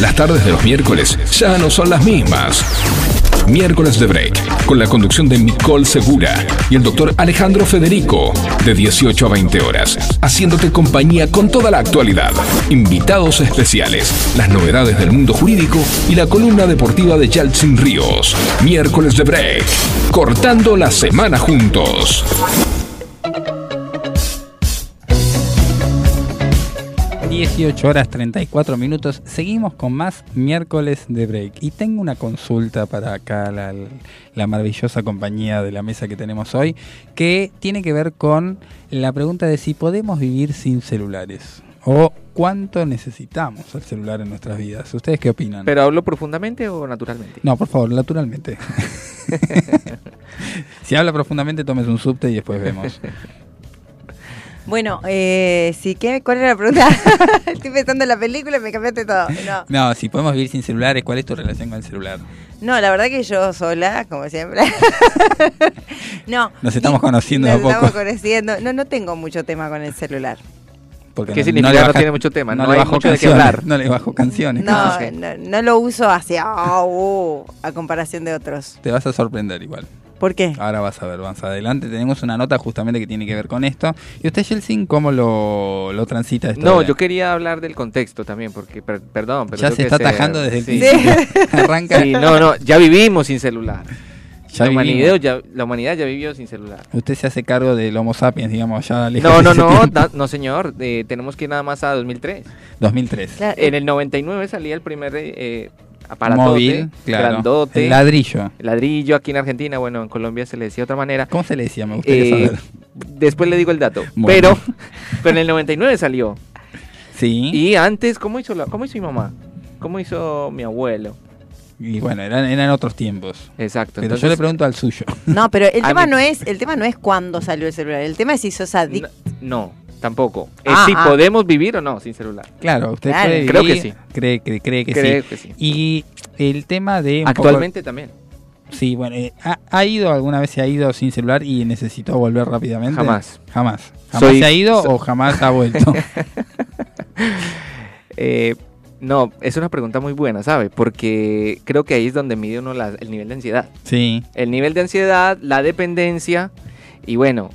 Las tardes de los miércoles ya no son las mismas. Miércoles de Break, con la conducción de Nicole Segura y el doctor Alejandro Federico, de 18 a 20 horas, haciéndote compañía con toda la actualidad, invitados especiales, las novedades del mundo jurídico y la columna deportiva de Yaltsin Ríos. Miércoles de Break, cortando la semana juntos. 18 horas 34 minutos. Seguimos con más miércoles de break. Y tengo una consulta para acá, la, la maravillosa compañía de la mesa que tenemos hoy, que tiene que ver con la pregunta de si podemos vivir sin celulares. O cuánto necesitamos el celular en nuestras vidas. ¿Ustedes qué opinan? ¿Pero hablo profundamente o naturalmente? No, por favor, naturalmente. [LAUGHS] [LAUGHS] si habla profundamente, tomes un subte y después vemos. [LAUGHS] Bueno, eh, sí, ¿qué? ¿cuál era la pregunta? [LAUGHS] Estoy pensando en la película y me cambiaste todo. No. No, si podemos vivir sin celulares, ¿cuál es tu relación con el celular? No, la verdad que yo sola, como siempre. [LAUGHS] no. Nos estamos conociendo Nos a poco. estamos conociendo. No, no tengo mucho tema con el celular. Porque ¿Qué no- significa? no le No baja- tiene mucho tema, no le hay bajo mucho de qué canciones, hablar. [LAUGHS] No le bajo canciones. No, no, no lo uso hacia oh, uh, a comparación de otros. Te vas a sorprender igual. ¿Por qué? Ahora vas a ver, más adelante. Tenemos una nota justamente que tiene que ver con esto. ¿Y usted, Jelsin, cómo lo, lo transita esto? No, yo quería hablar del contexto también, porque, per- perdón, pero Ya se está atajando desde el sí. principio. [LAUGHS] Arranca. Sí, no, no, ya vivimos sin celular. Ya la, humanidad ya, la humanidad ya vivió sin celular. Usted se hace cargo del Homo sapiens, digamos, ya No, de no, no, da- no señor, eh, tenemos que ir nada más a 2003. 2003. Claro, En el 99 salía el primer eh, aparatote, Móvil, claro. grandote, El ladrillo. ladrillo aquí en Argentina, bueno, en Colombia se le decía de otra manera. ¿Cómo se le decía? Me gustaría Eh, saber. después le digo el dato, Bueno. pero, [LAUGHS] pero en el 99 salió. Sí. Y antes, ¿cómo hizo, la, ¿cómo hizo mi mamá? ¿Cómo hizo mi abuelo? Y bueno, eran, eran otros tiempos. Exacto. Pero yo le pregunto al suyo. No, pero el [LAUGHS] A tema mí- no es el tema no es cuándo salió el celular. El tema es si sos adicto. No, tampoco. Es Ah, si ah. podemos vivir o no sin celular. Claro, usted Claro. puede Creo que sí. Cree, cree, cree que Creo sí. que sí. Y el tema de... poco- Actualmente también. Sí, bueno, eh, ¿ha, ha ido alguna vez se ha ido sin celular y necesitó volver rápidamente? Jamás. Jamás. ¿Jamás Soy- se ha ido so- o jamás ha vuelto? [LAUGHS] [LAUGHS] Eh, no, es una pregunta muy buena, ¿sabe? Porque creo que ahí es donde mide uno la- el nivel de ansiedad. sí. El nivel de ansiedad, la dependencia y bueno,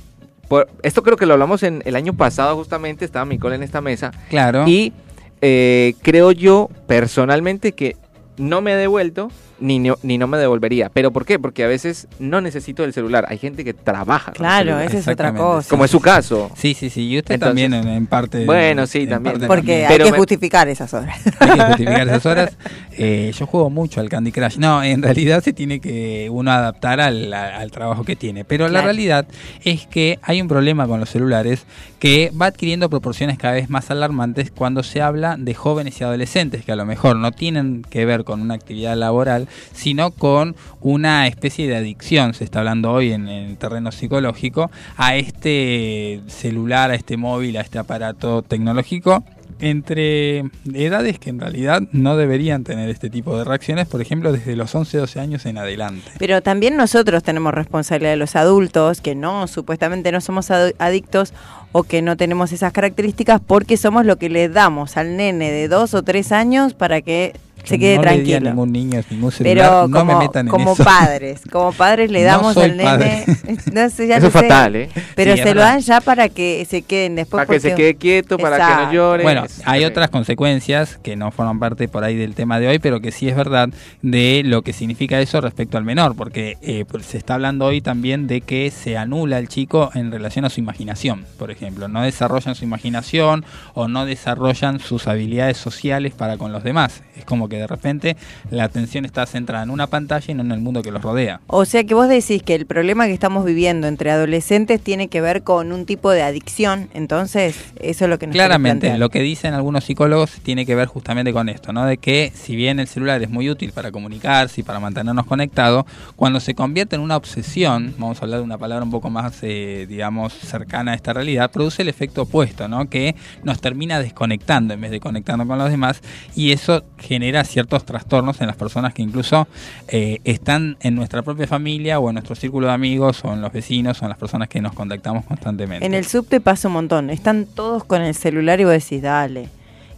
por, esto creo que lo hablamos en el año pasado justamente, estaba Micol en esta mesa Claro. y eh, creo yo personalmente que no me he devuelto ni no, ni no me devolvería. ¿Pero por qué? Porque a veces no necesito el celular. Hay gente que trabaja. Claro, esa es otra cosa. Como es su caso. Sí, sí, sí. Y usted Entonces- también en, en parte. Bueno, sí, también. Porque también. hay Pero que me- justificar esas horas. Hay que justificar esas horas. Eh, yo juego mucho al Candy Crush. No, en realidad se tiene que uno adaptar al, al trabajo que tiene. Pero la realidad es que hay un problema con los celulares que va adquiriendo proporciones cada vez más alarmantes cuando se habla de jóvenes y adolescentes que a lo mejor no tienen que ver con una actividad laboral, sino con una especie de adicción, se está hablando hoy en el terreno psicológico, a este celular, a este móvil, a este aparato tecnológico entre edades que en realidad no deberían tener este tipo de reacciones, por ejemplo, desde los 11, 12 años en adelante. Pero también nosotros tenemos responsabilidad de los adultos, que no, supuestamente no somos adictos o que no tenemos esas características porque somos lo que le damos al nene de dos o tres años para que se quede no le di a tranquilo. ningún niño ningún celular, Pero no como, me metan en como eso. padres, como padres le No damos soy al nene, [LAUGHS] no sé, ya Eso es sé, fatal, ¿eh? pero Sí, se lo dan ya para que se queden después. Para que se quede quieto, para que no llore. Bueno, hay otras consecuencias que no forman parte por ahí del tema de hoy, pero que sí es verdad de lo que significa eso respecto al menor, porque eh, pues, se está hablando hoy también de que se anula el chico en relación a su imaginación, por ejemplo, no desarrollan su imaginación o no desarrollan sus habilidades sociales para con los demás. Es como que de repente la atención está centrada en una pantalla y no en el mundo que los rodea. O sea que vos decís que el problema que estamos viviendo entre adolescentes tiene que ver con un tipo de adicción, entonces eso es lo que nos Claramente, lo que dicen algunos psicólogos tiene que ver justamente con esto, ¿no? De que si bien el celular es muy útil para comunicarse y para mantenernos conectados, cuando se convierte en una obsesión, vamos a hablar de una palabra un poco más, eh, digamos, cercana a esta realidad, produce el efecto opuesto, ¿no? Que nos termina desconectando en vez de conectando con los demás y eso genera ciertos trastornos en las personas que incluso eh, están en nuestra propia familia o en nuestro círculo de amigos o en los vecinos o en las personas que nos contactamos constantemente. En el subte pasa un montón. Están todos con el celular y vos decís, dale.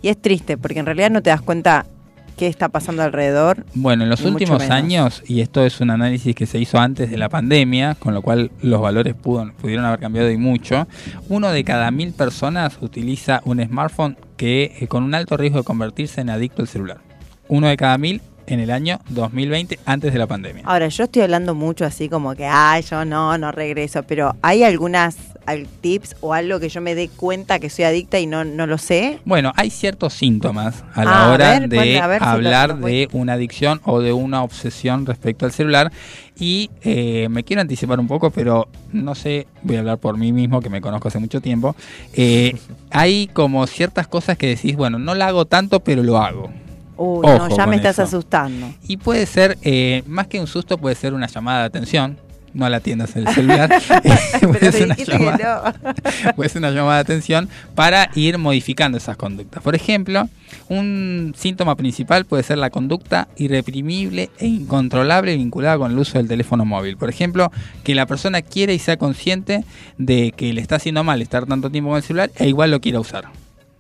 Y es triste, porque en realidad no te das cuenta qué está pasando alrededor. Bueno, en los últimos años, y esto es un análisis que se hizo antes de la pandemia, con lo cual los valores pudo- pudieron haber cambiado y mucho, uno de cada mil personas utiliza un smartphone que eh, con un alto riesgo de convertirse en adicto al celular. Uno de cada mil en el año 2020, antes de la pandemia. Ahora, yo estoy hablando mucho así como que, ay, yo no, no regreso, pero ¿hay algunas al- tips o algo que yo me dé cuenta que soy adicta y no, no lo sé? Bueno, hay ciertos síntomas a la Ah, a hora ver, de si lo- hablar lo de una adicción o de una obsesión respecto al celular. Y eh, me quiero anticipar un poco, pero no sé, voy a hablar por mí mismo, que me conozco hace mucho tiempo. Eh, [LAUGHS] hay como ciertas cosas que decís, bueno, no la hago tanto, pero lo hago. Uy, Ojo no, ya me estás eso. asustando. Y puede ser, eh, más que un susto, puede ser una llamada de atención. No la atiendas el celular. [LAUGHS] [LAUGHS] puede, Pero ser una llamada, no. [LAUGHS] puede ser una llamada de atención para ir modificando esas conductas. Por ejemplo, un síntoma principal puede ser la conducta irreprimible e incontrolable vinculada con el uso del teléfono móvil. Por ejemplo, que la persona quiera y sea consciente de que le está haciendo mal estar tanto tiempo con el celular e igual lo quiera usar.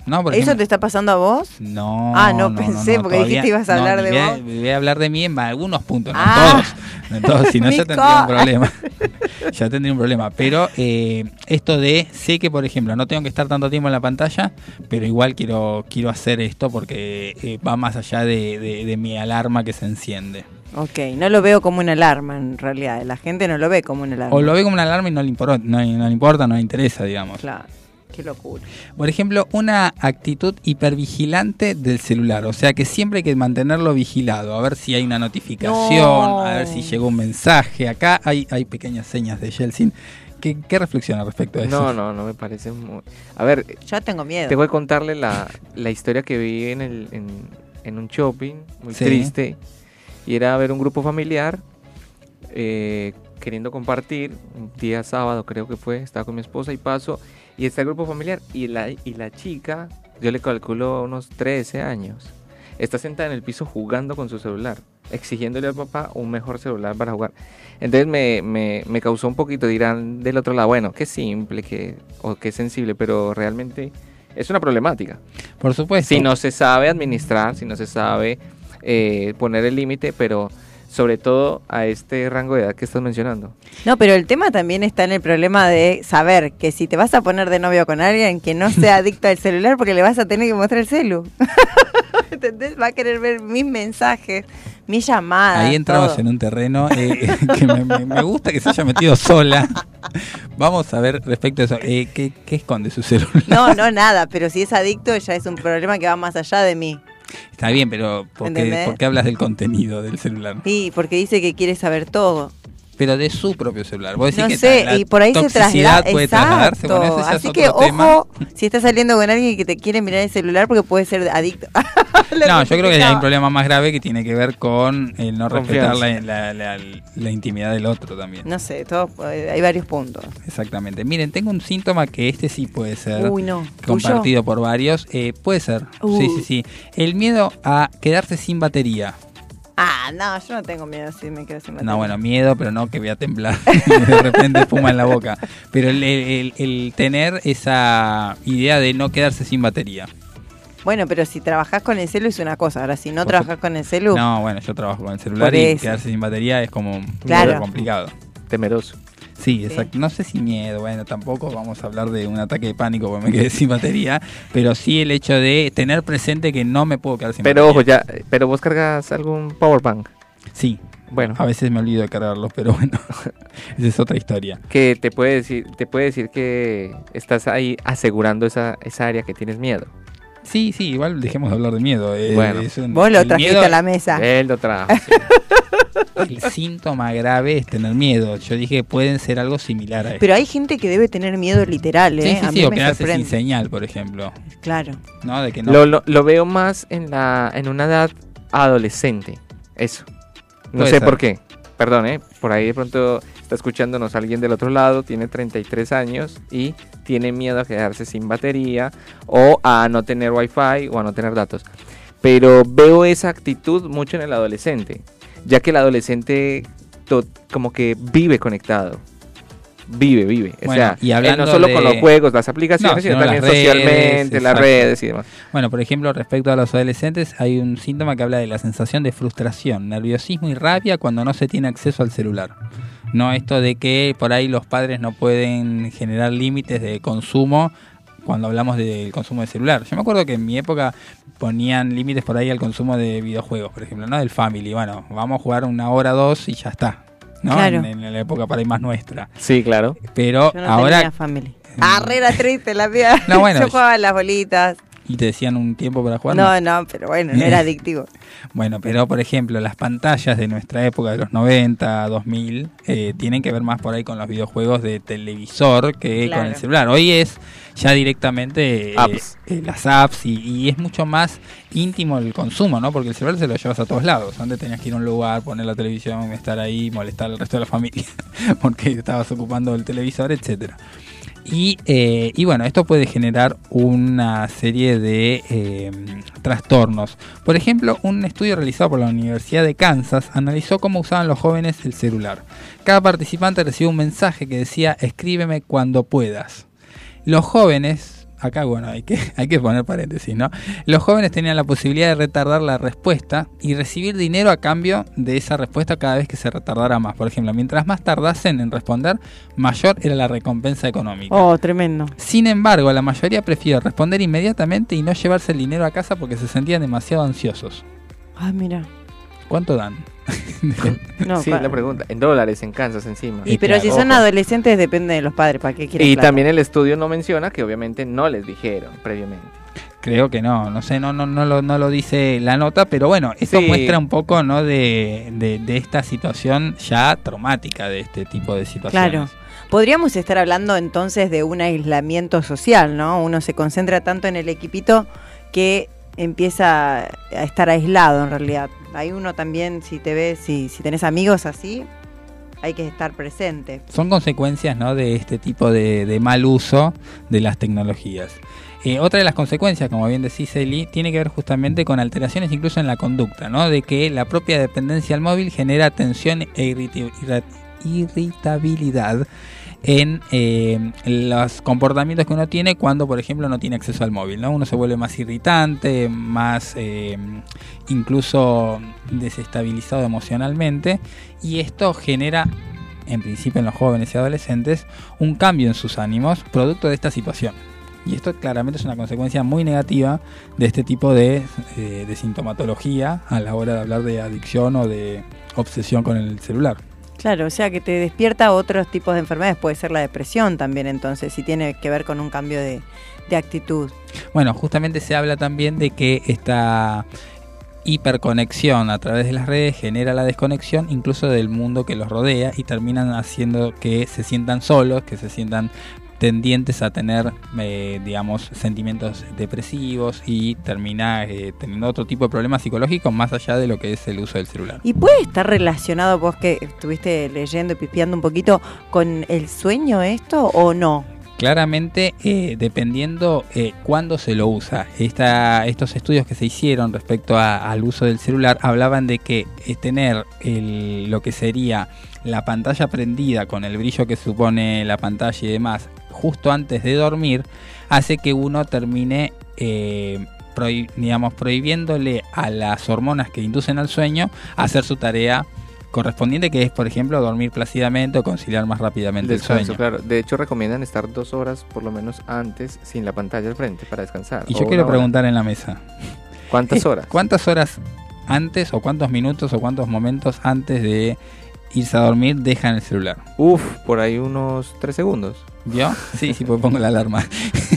¿No? Por ¿Eso te está pasando a vos? no. Ah, no pensé, porque dijiste ibas a hablar de voy a- vos. Voy a hablar de mí en algunos puntos, Ah. No en todos, si no [LAUGHS] ya tendría un problema. [LAUGHS] ya tendría un problema. Pero eh, esto de, sé que por ejemplo no tengo que estar tanto tiempo en la pantalla, pero igual quiero, quiero hacer esto porque eh, va más allá de, de- de mi alarma que se enciende. Ok, no lo veo como una alarma en realidad. La gente no lo ve como una alarma. O lo ve como una alarma y no le, importa, no, no le importa, no le interesa, digamos. Claro, qué llegura. Por ejemplo, una actitud hipervigilante del celular, o sea que siempre hay que mantenerlo vigilado, a ver si hay una notificación, No. a ver si llegó un mensaje. Acá hay, hay pequeñas señas de Yeltsin. ¿Qué, qué reflexiona respecto a eso? No, no, no me parece muy... A ver, Ya tengo miedo. tengo que contarle la, la historia que vi en, el, en, en un shopping, muy Sí. triste. Y era ver un grupo familiar eh, queriendo compartir. Un día sábado creo que fue, estaba con mi esposa y paso. Y está el grupo familiar y la, y la chica, yo le calculo unos 13 años, está sentada en el piso jugando con su celular, exigiéndole al papá un mejor celular para jugar. Entonces me, me, me causó un poquito, dirán del otro lado, bueno, qué simple, que, o qué sensible, pero realmente es una problemática. Por supuesto. Si no se sabe administrar, si no se sabe eh, poner el límite, pero sobre todo a este rango de edad que estás mencionando. No, pero el tema también está en el problema de saber que si te vas a poner de novio con alguien que no sea [LAUGHS] adicto al celular porque le vas a tener que mostrar el celu. [LAUGHS] ¿Entendés? Va a querer ver mis mensajes, mis llamadas. Ahí entramos todo. en un terreno eh, que me, me- me gusta que se haya metido sola. Vamos a ver respecto a eso. Eh, ¿qué, qué esconde su celular? No, no, nada, pero si es adicto ya es un problema que va más allá de mí. Está bien, pero ¿por qué, ¿Entendés? por qué hablas del contenido del celular? Sí, porque dice que quiere saber todo. Pero de su propio celular. Vos decís No que sé, la y por ahí se traslada. puede Exacto. bueno, ese ya es Así que tema. ojo, si estás saliendo con alguien que te quiere mirar el celular porque puede ser adicto. [LAUGHS] No, yo creo que hay un problema más grave que tiene que ver con el no respetar la, la- la- la intimidad del otro también. No sé, todo, eh, hay varios puntos. Exactamente. Miren, tengo un síntoma que este sí puede ser Uy, no. compartido por varios. Eh, puede ser. Uh. Sí, sí, sí. El miedo a quedarse sin batería. Ah, no, yo no tengo miedo si me quedo sin batería. No, bueno, miedo, pero no que voy a temblar. [LAUGHS] de repente espuma en la boca. Pero el, el- el tener esa idea de no quedarse sin batería. Bueno, pero si trabajás con el celu es una cosa. Ahora, si no trabajás con el celu, No, bueno, yo trabajo con el celular y quedarse sin batería es como un Claro. poco complicado. Temeroso. Sí, exacto. No sé si miedo, bueno, tampoco vamos a hablar de un ataque de pánico porque me quedé sin batería, pero sí el hecho de tener presente que no me puedo quedar sin Pero ojo, batería. ya, pero vos cargas algún power bank. Sí, Bueno, a veces me olvido de cargarlos, pero bueno, [LAUGHS] esa es otra historia. que te puede decir, te puede decir que estás ahí asegurando esa, esa área que tienes miedo. Sí, sí, igual dejemos de hablar de miedo. eh, Bueno. es un- vos lo trajiste miedo- a la mesa. Él lo trajo. sí. [LAUGHS] El síntoma grave es tener miedo. Yo dije que pueden ser algo similar a esto. Pero hay gente que debe tener miedo literal, ¿eh? sí, sí, a sí, mí o me quedarse sin señal, por ejemplo. Claro. ¿No? De que no. Lo, lo, lo veo más en la en una edad adolescente. Eso. No Puede sé ser. por qué. Perdón, ¿eh? Por ahí de pronto está escuchándonos alguien del otro lado, tiene 33 años y tiene miedo a quedarse sin batería o a no tener wifi o a no tener datos. Pero veo esa actitud mucho en el adolescente, ya que el adolescente como que vive conectado. Vive, vive. o sea, y eh, hablando no solo con los juegos, las aplicaciones, No, sino sino también las redes, socialmente, las redes y demás. Bueno, por ejemplo, respecto a los adolescentes, hay un síntoma que habla de la sensación de frustración, nerviosismo y rabia cuando no se tiene acceso al celular. No esto de que por ahí los padres no pueden generar límites de consumo cuando hablamos del consumo de celular. Yo me acuerdo que en mi época ponían límites por ahí al consumo de videojuegos, por ejemplo, ¿no? Del Family. Bueno, vamos a jugar una hora o dos y ya está. ¿no? Claro. En, en la época para ahí más nuestra. Sí, claro. Pero Yo no ahora tenía family. Ah, re era triste la vida. No, bueno, Yo [LAUGHS] yo- jugaba a las bolitas. Y te decían un tiempo para jugar. No, no, pero bueno, no era adictivo. [LAUGHS] Bueno, pero por ejemplo, las pantallas de nuestra época, de los 90, 2000, eh, tienen que ver más por ahí con los videojuegos de televisor que Claro. con el celular. Hoy es ya directamente eh, Apps. eh, las apps y, y es mucho más íntimo el consumo, ¿no? Porque el celular se lo llevas a todos lados. Antes tenías que ir a un lugar, poner la televisión, estar ahí, molestar al resto de la familia [LAUGHS] porque estabas ocupando el televisor, etcétera. Y, eh, y bueno, esto puede generar una serie de eh, trastornos. Por ejemplo, un estudio realizado por la Universidad de Kansas analizó cómo usaban los jóvenes el celular. Cada participante recibió un mensaje que decía escríbeme cuando puedas. Los jóvenes, acá bueno, hay que, [LAUGHS] hay que poner paréntesis, ¿no? Los jóvenes tenían la posibilidad de retardar la respuesta y recibir dinero a cambio de esa respuesta cada vez que se retardara más. Por ejemplo, mientras más tardasen en responder, mayor era la recompensa económica. Oh, tremendo. Sin embargo, la mayoría prefirió responder inmediatamente y no llevarse el dinero a casa porque se sentían demasiado ansiosos. Ah, mira. ¿Cuánto dan? No, [LAUGHS] sí, la pregunta. En dólares, en Kansas encima. Y pero si son ojo. adolescentes depende de los padres, ¿para qué quieren Y plata? también el estudio no menciona que obviamente no les dijeron previamente. Creo que no, no sé, no, no, no, lo, no lo dice la nota, pero bueno, esto Sí. muestra un poco ¿no? de, de, de esta situación ya traumática de este tipo de situaciones. Claro. Podríamos estar hablando entonces de un aislamiento social, ¿no? Uno se concentra tanto en el equipito que empieza a estar aislado en realidad. Hay uno también, si te ves, si, si tenés amigos así, hay que estar presente. Son consecuencias ¿no? de este tipo de, mal uso de las tecnologías. Eh, otra de las consecuencias, como bien decís Eli, tiene que ver justamente con alteraciones incluso en la conducta, ¿no? De que la propia dependencia al móvil genera tensión e irritabilidad en eh, los comportamientos que uno tiene cuando, por ejemplo, no tiene acceso al móvil, ¿no? Uno se vuelve más irritante, más eh, incluso desestabilizado emocionalmente y esto genera en principio en los jóvenes y adolescentes, un cambio en sus ánimos producto de esta situación. Y esto claramente es una consecuencia muy negativa de este tipo de, eh, de sintomatología a la hora de hablar de adicción o de obsesión con el celular. Claro, o sea que te despierta otros tipos de enfermedades, puede ser la depresión también entonces, si tiene que ver con un cambio de, de actitud. Bueno, justamente se habla también de que esta, hiperconexión a través de las redes genera la desconexión incluso del mundo que los rodea y terminan haciendo que se sientan solos, que se sientan tendientes a tener, eh, digamos, sentimientos depresivos y termina eh, teniendo otro tipo de problemas psicológicos más allá de lo que es el uso del celular. ¿Y puede estar relacionado, vos que estuviste leyendo y pispiando un poquito, con el sueño esto o no? Claramente, eh, dependiendo eh, cuándo se lo usa. Esta, estos estudios que se hicieron respecto a- al uso del celular hablaban de que eh, tener el- lo que sería la pantalla prendida con el brillo que supone la pantalla y demás justo antes de dormir hace que uno termine, eh, prohi- digamos, prohibiéndole a las hormonas que inducen al sueño hacer su tarea correspondiente que es, por ejemplo, dormir plácidamente o conciliar más rápidamente el sueño. claro. De hecho, recomiendan estar dos horas por lo menos antes sin la pantalla al frente para descansar. Y yo quiero hora. preguntar en la mesa. ¿Cuántas [LAUGHS] horas? ¿Cuántas horas antes o cuántos minutos o cuántos momentos antes de irse a dormir dejan el celular? Uf, por ahí unos tres segundos. ¿Vio? Sí, sí, pues pongo la alarma.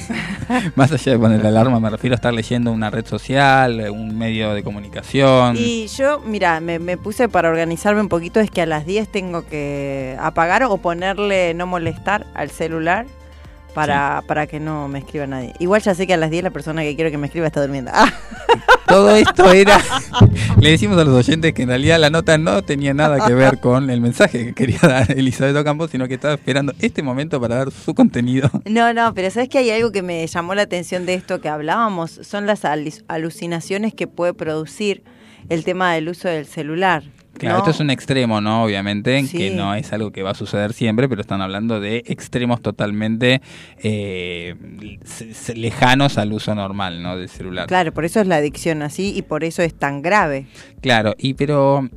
[LAUGHS] Más allá de poner la alarma, me refiero a estar leyendo una red social, eh, un medio de comunicación. Y yo, mira, me, me puse para organizarme un poquito, es que a las 10 tengo que apagar o ponerle no molestar al celular para, para que no me escriba nadie. Igual ya sé que a las 10 la persona que quiero que me escriba está durmiendo. Ah, [LAUGHS] Todo esto era. [LAUGHS] Le decimos a los oyentes que en realidad la nota no tenía nada que ver con el mensaje que quería dar [LAUGHS] Elizabeth Ocampo, sino que estaba esperando este momento para dar su contenido. No, no, pero sabes que hay algo que me llamó la atención de esto que hablábamos, son las alucinaciones que puede producir el tema del uso del celular. Claro, ¿no? esto es un extremo, ¿no? Obviamente, Sí. que no es algo que va a suceder siempre, pero están hablando de extremos totalmente eh, lejanos al uso normal, ¿no? Del celular. Claro, por eso es la adicción así y por eso es tan grave. Claro, y pero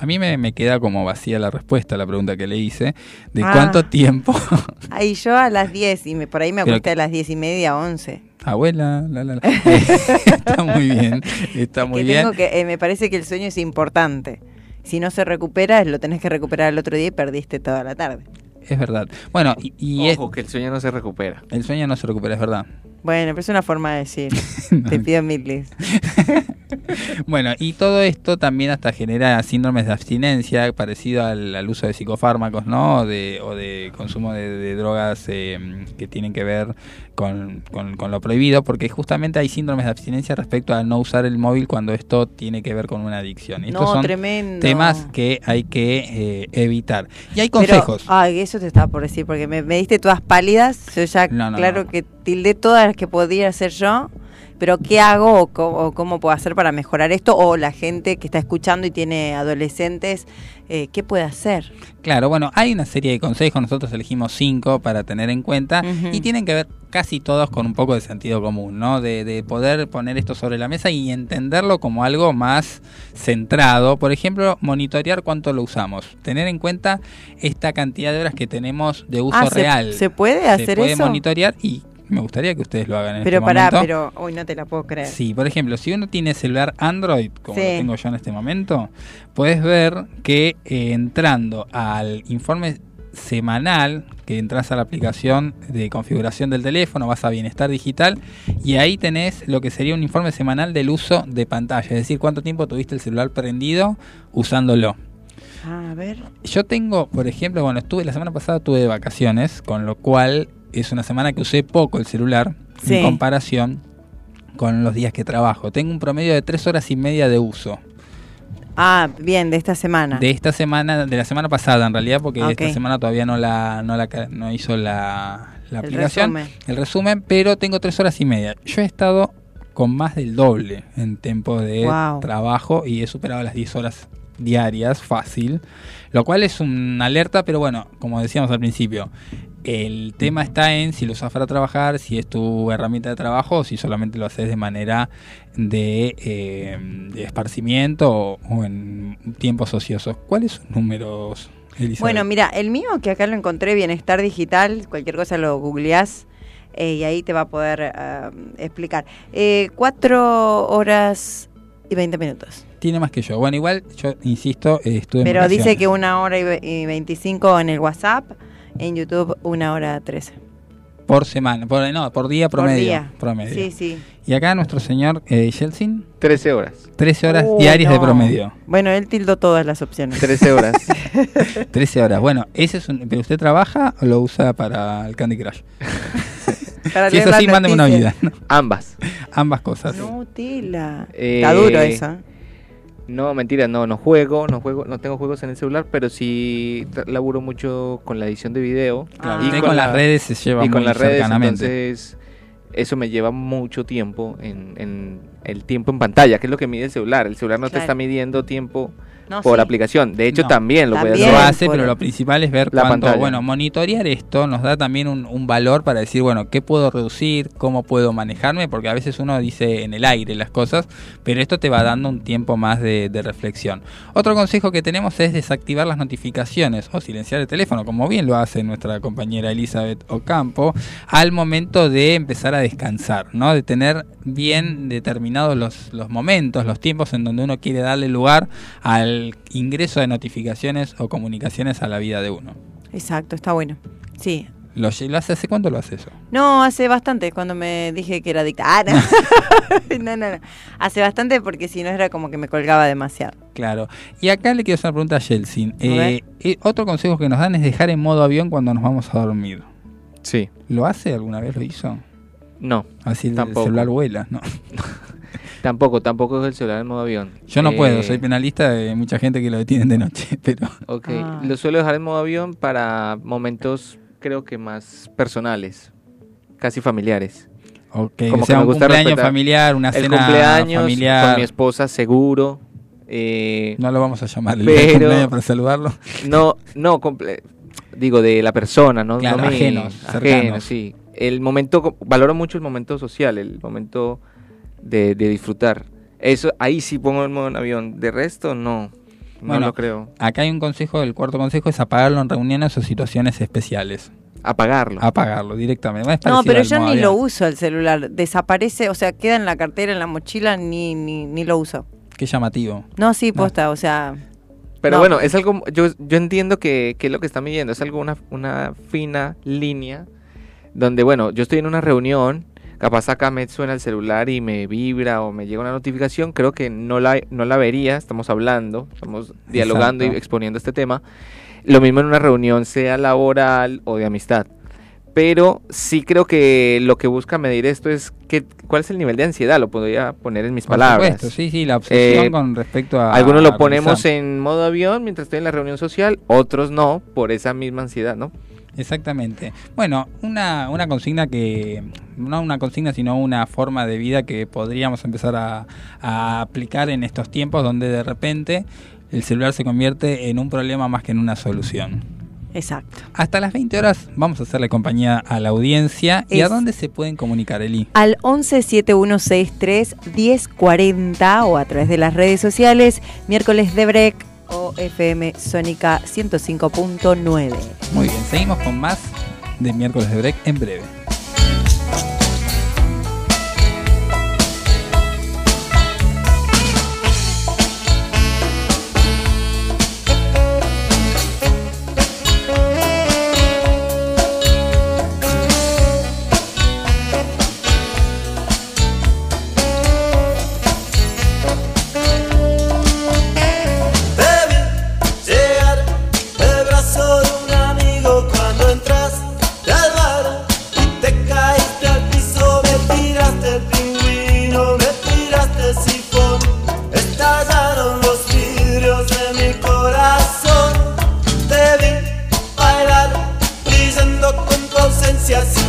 a mí me, me queda como vacía la respuesta a la pregunta que le hice de Ah. cuánto tiempo. [LAUGHS] Ahí yo a las 10 y me, por ahí me Pero- acosté a las 10 y media, 11. Abuela, la, la, la. [LAUGHS] [LAUGHS] Está muy bien, está muy que bien. tengo que, eh, me parece que el sueño es importante. Si no se recupera, lo tenés que recuperar el otro día y perdiste toda la tarde. Es verdad. Bueno, y, y es- Ojo, que el sueño no se recupera. el sueño no se recupera, es verdad. Bueno, pero es una forma de decir. [LAUGHS] Te pido mil. [LAUGHS] Bueno, y todo esto también hasta genera síndromes de abstinencia, parecido al, al uso de psicofármacos, ¿no? O de, o de consumo de, de drogas eh, que tienen que ver con, con- con lo prohibido, porque justamente hay síndromes de abstinencia respecto a no usar el móvil cuando esto tiene que ver con una adicción. Estos No, son tremendo. temas que hay que eh, evitar. Y hay Pero, consejos. ay, eso te estaba por decir, porque me, me diste todas pálidas. Yo ya, No, claro que tildé todas que podía hacer yo. Pero, ¿qué hago o cómo, o cómo puedo hacer para mejorar esto? O la gente que está escuchando y tiene adolescentes, eh, ¿qué puede hacer? Claro, bueno, hay una serie de consejos, nosotros elegimos cinco para tener en cuenta y tienen que ver casi todos con un poco de sentido común, ¿no? De, de poder poner esto sobre la mesa y entenderlo como algo más centrado. Por ejemplo, monitorear cuánto lo usamos, tener en cuenta esta cantidad de horas que tenemos de uso Ah, ¿se- real. ¿se puede hacer puede eso? monitorear y me gustaría que ustedes lo hagan en Pero este pará, momento. pero hoy no te la puedo creer. Sí, por ejemplo, si uno tiene celular Android, como Sí. lo tengo yo en este momento, puedes ver que eh, entrando al informe semanal, que entras a la aplicación de configuración del teléfono, vas a Bienestar Digital y ahí tenés lo que sería un informe semanal del uso de pantalla, es decir, cuánto tiempo tuviste el celular prendido usándolo. Ah, a ver. Yo tengo, por ejemplo, bueno, estuve la semana pasada tuve de vacaciones, con lo cual es una semana que usé poco el celular Sí. en comparación con los días que trabajo. Tengo un promedio de tres horas y media de uso. Ah, bien, de esta semana. De esta semana, de la semana pasada en realidad, porque esta semana todavía no la, no la no hizo la, la El aplicación, resumen. el resumen, pero tengo tres horas y media. Yo he estado con más del doble en tiempo de Wow. trabajo y he superado las 10 horas diarias fácil, lo cual es una alerta, pero bueno, como decíamos al principio, el tema está en si lo usas para trabajar, si es tu herramienta de trabajo o si solamente lo haces de manera de, eh, de esparcimiento o, o en tiempos ociosos. ¿Cuáles son números, Elizabeth? Bueno, mira, el mío que acá lo encontré, Bienestar Digital, cualquier cosa lo googleás eh, y ahí te va a poder ah, explicar. Eh, cuatro horas y 20 minutos. Tiene más que yo. Bueno, igual yo insisto, eh, estuve en Pero dice que una hora y, ve- y 25 en el WhatsApp, en YouTube una hora 13. por semana, por, no, por día promedio. Por día. promedio. Sí, sí. Y acá nuestro señor eh, Yeltsin, 13 horas. 13 horas Uh, diarias de promedio. Bueno, él tildó todas las opciones. 13 horas. [LAUGHS] 13 horas. Bueno, ese es un, ¿pero usted trabaja o lo usa para el Candy Crush? [LAUGHS] Para Si eso sí, mándeme una vida. Ambas. Ambas cosas. No, tila. Eh, Está duro eso. No, mentira, no, no juego, no juego, no tengo juegos en el celular, pero sí laburo mucho con la edición de video. Claro, usted con, las la- redes se lleva y con muy las redes, entonces eso me lleva mucho tiempo en, en el tiempo en pantalla, que es lo que mide el celular. El celular no te está midiendo tiempo No, por sí. aplicación. De hecho, No. también lo puede También. lo hacer. hace, pero lo principal es ver La cuánto, pantalla. bueno, monitorear esto nos da también un, un valor para decir, bueno, qué puedo reducir, cómo puedo manejarme, porque a veces uno dice en el aire las cosas, pero esto te va dando un tiempo más de, de reflexión. Otro consejo que tenemos es desactivar las notificaciones o silenciar el teléfono, como bien lo hace nuestra compañera Elizabeth Ocampo, al momento de empezar a descansar, ¿no? De tener bien determinados los, los momentos, los tiempos en donde uno quiere darle lugar al ingreso de notificaciones o comunicaciones a la vida de uno. Exacto, está bueno. Sí. ¿Lo, hace hace cuánto lo hace eso? No, hace bastante cuando me dije que era adicta. Ah, no. [LAUGHS] no, no, no. Hace bastante porque si no era como que me colgaba demasiado. Claro. Y acá le quiero hacer una pregunta a Yeltsin. Eh, eh, otro consejo que nos dan es dejar en modo avión cuando nos vamos a dormir. Sí. ¿Lo hace? ¿Alguna vez lo hizo? No, Así el Tampoco. celular vuela, ¿no? [LAUGHS] tampoco, tampoco es el celular en modo avión. Yo no Eh, puedo, soy penalista de mucha gente que lo detienen de noche, [LAUGHS] pero Ok, Ah. lo suelo dejar en modo avión para momentos creo que más personales, casi familiares. ok, Como o sea, que me un gusta cumpleaños familiar, una el cena cumpleaños familiar. con mi esposa seguro. eh, No lo vamos a llamar el Pero- cumpleaños para saludarlo. no, no, comple- digo de la persona, no, Claro, no mi- ajenos, sí. El momento, valoro mucho el momento social, el momento de, de disfrutar. Eso, ahí sí pongo el modo en avión. De resto, no, no Bueno, lo creo. Acá hay un consejo, el cuarto consejo es apagarlo en reuniones o situaciones especiales. Apagarlo. Apagarlo directamente. No, pero yo ni lo uso el celular. Desaparece, o sea, queda en la cartera, en la mochila, ni, ni, ni lo uso. Qué llamativo. No, sí, posta, o sea. Pero No. bueno, es algo, yo, yo entiendo que, que es lo que está midiendo, es algo, una, una fina línea donde, bueno, yo estoy en una reunión, capaz acá me suena el celular y me vibra o me llega una notificación, creo que no la, no la vería, estamos hablando, estamos dialogando Exacto. y exponiendo este tema. Lo mismo en una reunión, sea laboral o de amistad. Pero sí creo que lo que busca medir esto es que, cuál es el nivel de ansiedad, lo podría poner en mis Por palabras. supuesto, sí, sí, la obsesión Eh, con respecto a. Algunos a lo ponemos en modo avión mientras estoy en la reunión social, otros no, por esa misma ansiedad, ¿no? Exactamente. Bueno, una, una consigna que, no una consigna, sino una forma de vida que podríamos empezar a, a aplicar en estos tiempos donde de repente el celular se convierte en un problema más que en una solución. Exacto. Hasta las 20 horas vamos a hacerle compañía a la audiencia. ¿Y a dónde se pueden comunicar, Eli? Al 117163 1040 o a través de las redes sociales, miércoles de break o FM Sónica 105.9. Muy bien, seguimos con más de miércoles de break en breve. Tu ausencia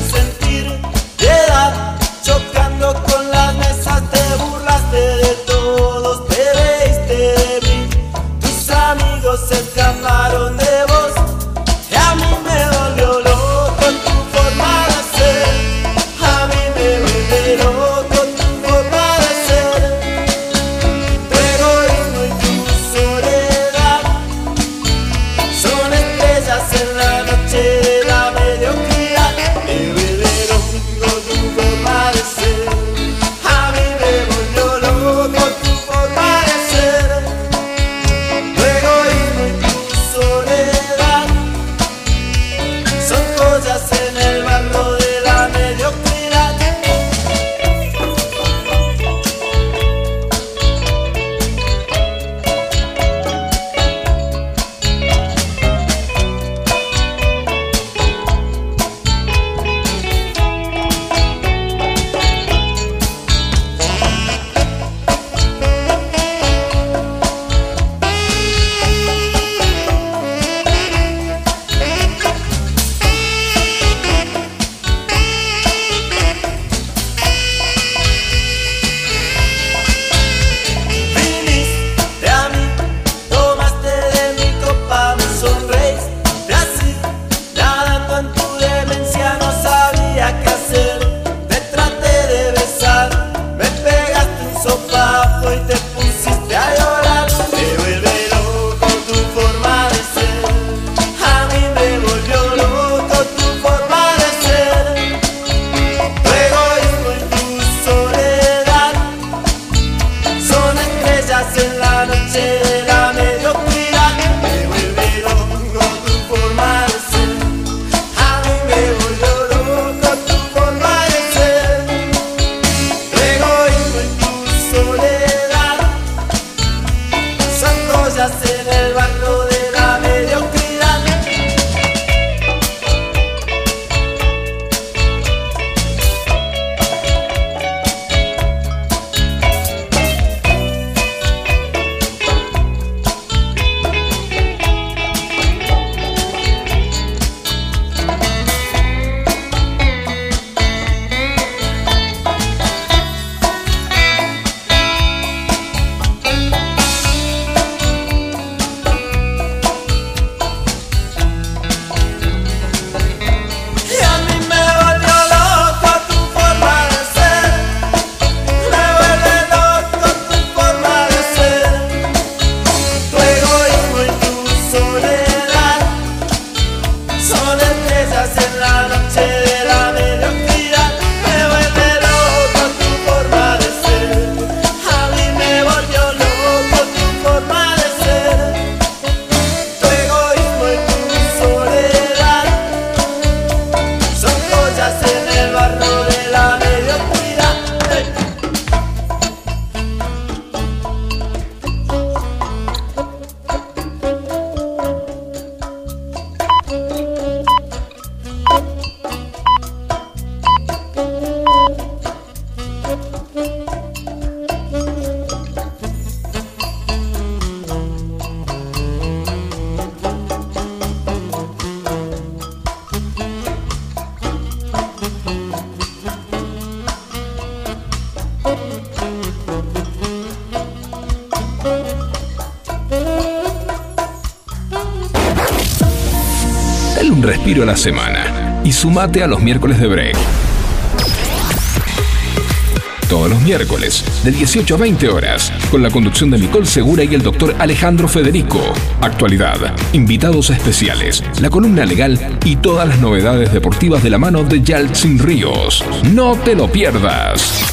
A la semana y sumate a los miércoles de break. Todos los miércoles, de 18 a 20 horas, con la conducción de Nicole Segura y el doctor Alejandro Federico. Actualidad, invitados especiales, la columna legal y todas las novedades deportivas de la mano de Yaltsin Ríos. No te lo pierdas.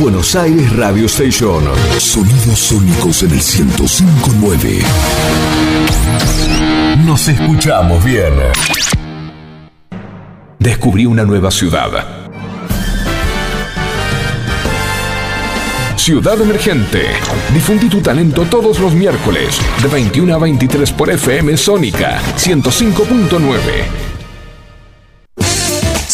Buenos Aires Radio Station. Sonidos sónicos en el 1059. Nos escuchamos bien. Descubrí una nueva ciudad. Ciudad Emergente. Difundí tu talento todos los miércoles, de 21 a 23 por FM Sónica 105.9.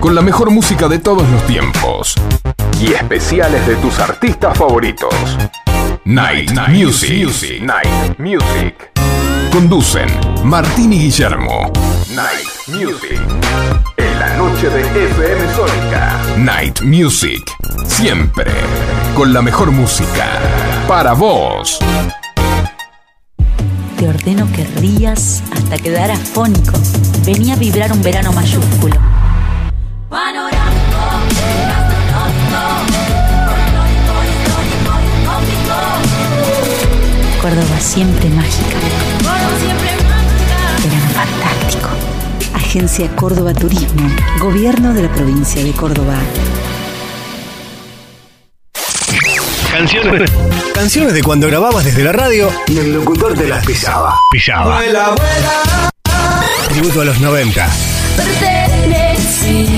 Con la mejor música de todos los tiempos. Y especiales de tus artistas favoritos. Night, Music. Night Music. Conducen Martín y Guillermo. Night Music. En la noche de FM Sónica. Night Music. Siempre. Con la mejor música. Para vos. Te ordeno que rías hasta quedar afónico. Venía a vibrar un verano mayúsculo. Córdoba siempre mágica. Verano fantástico. Agencia Córdoba Turismo. Gobierno de la provincia de Córdoba. Canciones, canciones de cuando grababas desde la radio y el locutor te las pisaba. Pisaba. Tributo a los 90. Perteneciste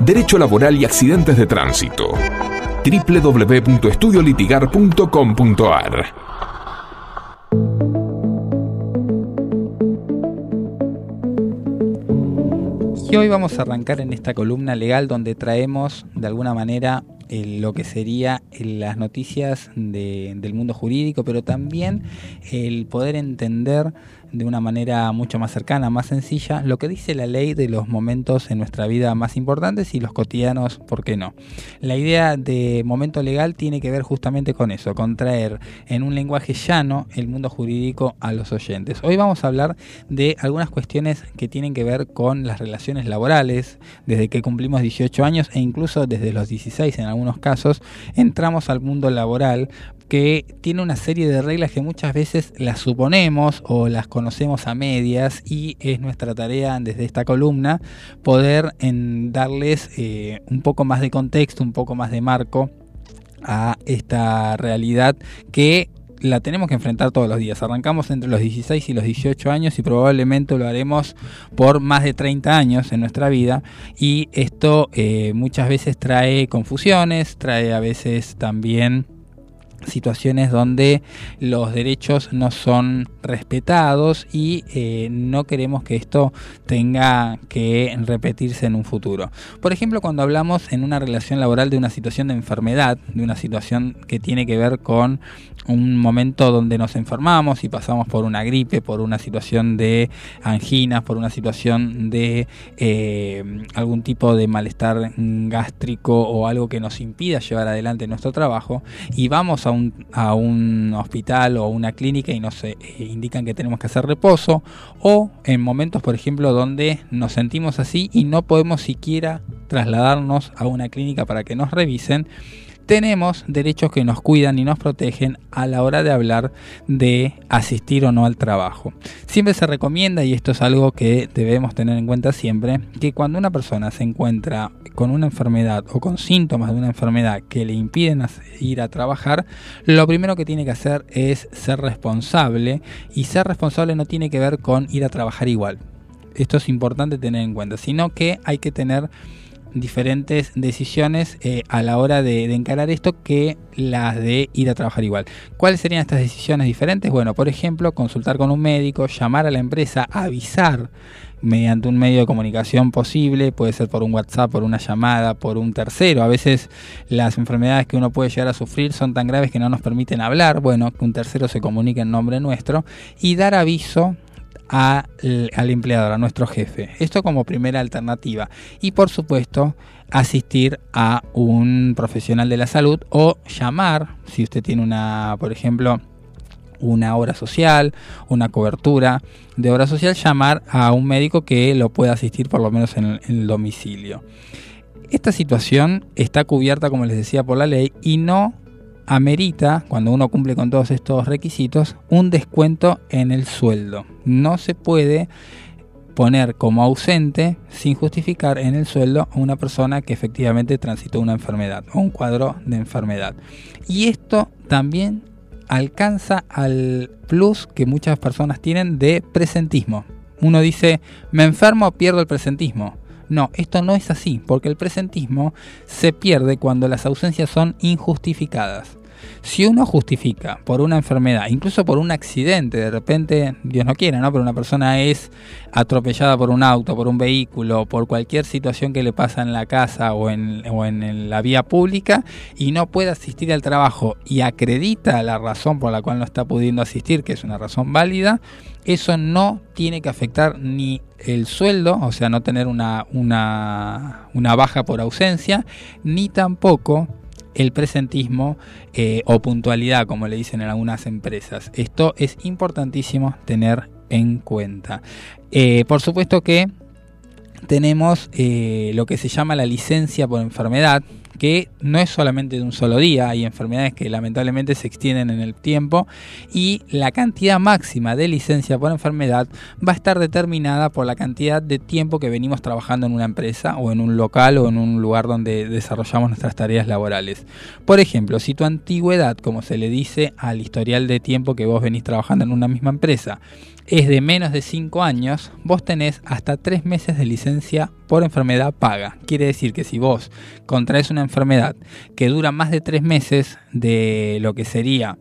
Derecho laboral y accidentes de tránsito. www.estudiolitigar.com.ar Y hoy vamos a arrancar en esta columna legal donde traemos de alguna manera eh, lo que sería eh, las noticias de- del mundo jurídico, pero también el poder entender de una manera mucho más cercana, más sencilla, lo que dice la ley de los momentos en nuestra vida más importantes y los cotidianos, ¿por qué no? La idea de momento legal tiene que ver justamente con eso, con traer en un lenguaje llano el mundo jurídico a los oyentes. Hoy vamos a hablar de algunas cuestiones que tienen que ver con las relaciones laborales, desde que cumplimos 18 años e incluso desde los 16 en algunos casos, entramos al mundo laboral que tiene una serie de reglas que muchas veces las suponemos o las conocemos a medias y es nuestra tarea desde esta columna poder en darles eh, un poco más de contexto, un poco más de marco a esta realidad que la tenemos que enfrentar todos los días. Arrancamos entre los 16 y los 18 años y probablemente lo haremos por más de 30 años en nuestra vida y esto eh, muchas veces trae confusiones, trae a veces también situaciones donde los derechos no son respetados y eh, no queremos que esto tenga que repetirse en un futuro. Por ejemplo, cuando hablamos en una relación laboral de una situación de enfermedad, de una situación que tiene que ver con un momento donde nos enfermamos y pasamos por una gripe, por una situación de anginas, por una situación de eh, algún tipo de malestar gástrico o algo que nos impida llevar adelante nuestro trabajo y vamos a un, a un hospital o una clínica y nos eh, indican que tenemos que hacer reposo o en momentos por ejemplo donde nos sentimos así y no podemos siquiera trasladarnos a una clínica para que nos revisen tenemos derechos que nos cuidan y nos protegen a la hora de hablar de asistir o no al trabajo. Siempre se recomienda, y esto es algo que debemos tener en cuenta siempre, que cuando una persona se encuentra con una enfermedad o con síntomas de una enfermedad que le impiden ir a trabajar, lo primero que tiene que hacer es ser responsable y ser responsable no tiene que ver con ir a trabajar igual. Esto es importante tener en cuenta, sino que hay que tener diferentes decisiones eh, a la hora de, de encarar esto que las de ir a trabajar igual. ¿Cuáles serían estas decisiones diferentes? Bueno, por ejemplo, consultar con un médico, llamar a la empresa, avisar mediante un medio de comunicación posible, puede ser por un WhatsApp, por una llamada, por un tercero. A veces las enfermedades que uno puede llegar a sufrir son tan graves que no nos permiten hablar. Bueno, que un tercero se comunique en nombre nuestro y dar aviso a- al empleador, a nuestro jefe. Esto como primera alternativa. Y por supuesto, asistir a un profesional de la salud o llamar, si usted tiene una, por ejemplo, una obra social, una cobertura de obra social, llamar a un médico que lo pueda asistir por lo menos en el, en el domicilio. Esta situación está cubierta, como les decía, por la ley y no amerita, cuando uno cumple con todos estos requisitos, un descuento en el sueldo. No se puede poner como ausente sin justificar en el sueldo a una persona que efectivamente transitó una enfermedad o un cuadro de enfermedad. Y esto también alcanza al plus que muchas personas tienen de presentismo. Uno dice, me enfermo, pierdo el presentismo. No, esto no es así, porque el presentismo se pierde cuando las ausencias son injustificadas. Si uno justifica por una enfermedad, incluso por un accidente, de repente, Dios no quiera, ¿no? Pero una persona es atropellada por un auto, por un vehículo, por cualquier situación que le pasa en la casa o en, la vía pública y no puede asistir al trabajo y acredita la razón por la cual no está pudiendo asistir, que es una razón válida, eso no tiene que afectar ni el sueldo, o sea, no tener una baja por ausencia, ni tampoco el presentismo eh, o puntualidad, como le dicen en algunas empresas. Esto es importantísimo tener en cuenta. Eh, por supuesto que tenemos eh, lo que se llama la licencia por enfermedad, que no es solamente de un solo día, hay enfermedades que lamentablemente se extienden en el tiempo y la cantidad máxima de licencia por enfermedad va a estar determinada por la cantidad de tiempo que venimos trabajando en una empresa o en un local o en un lugar donde desarrollamos nuestras tareas laborales. Por ejemplo, si tu antigüedad, como se le dice al historial de tiempo que vos venís trabajando en una misma empresa, es de menos de 5 años, vos tenés hasta 3 meses de licencia por enfermedad paga. Quiere decir que si vos contraes una enfermedad que dura más de 3 meses de lo que sería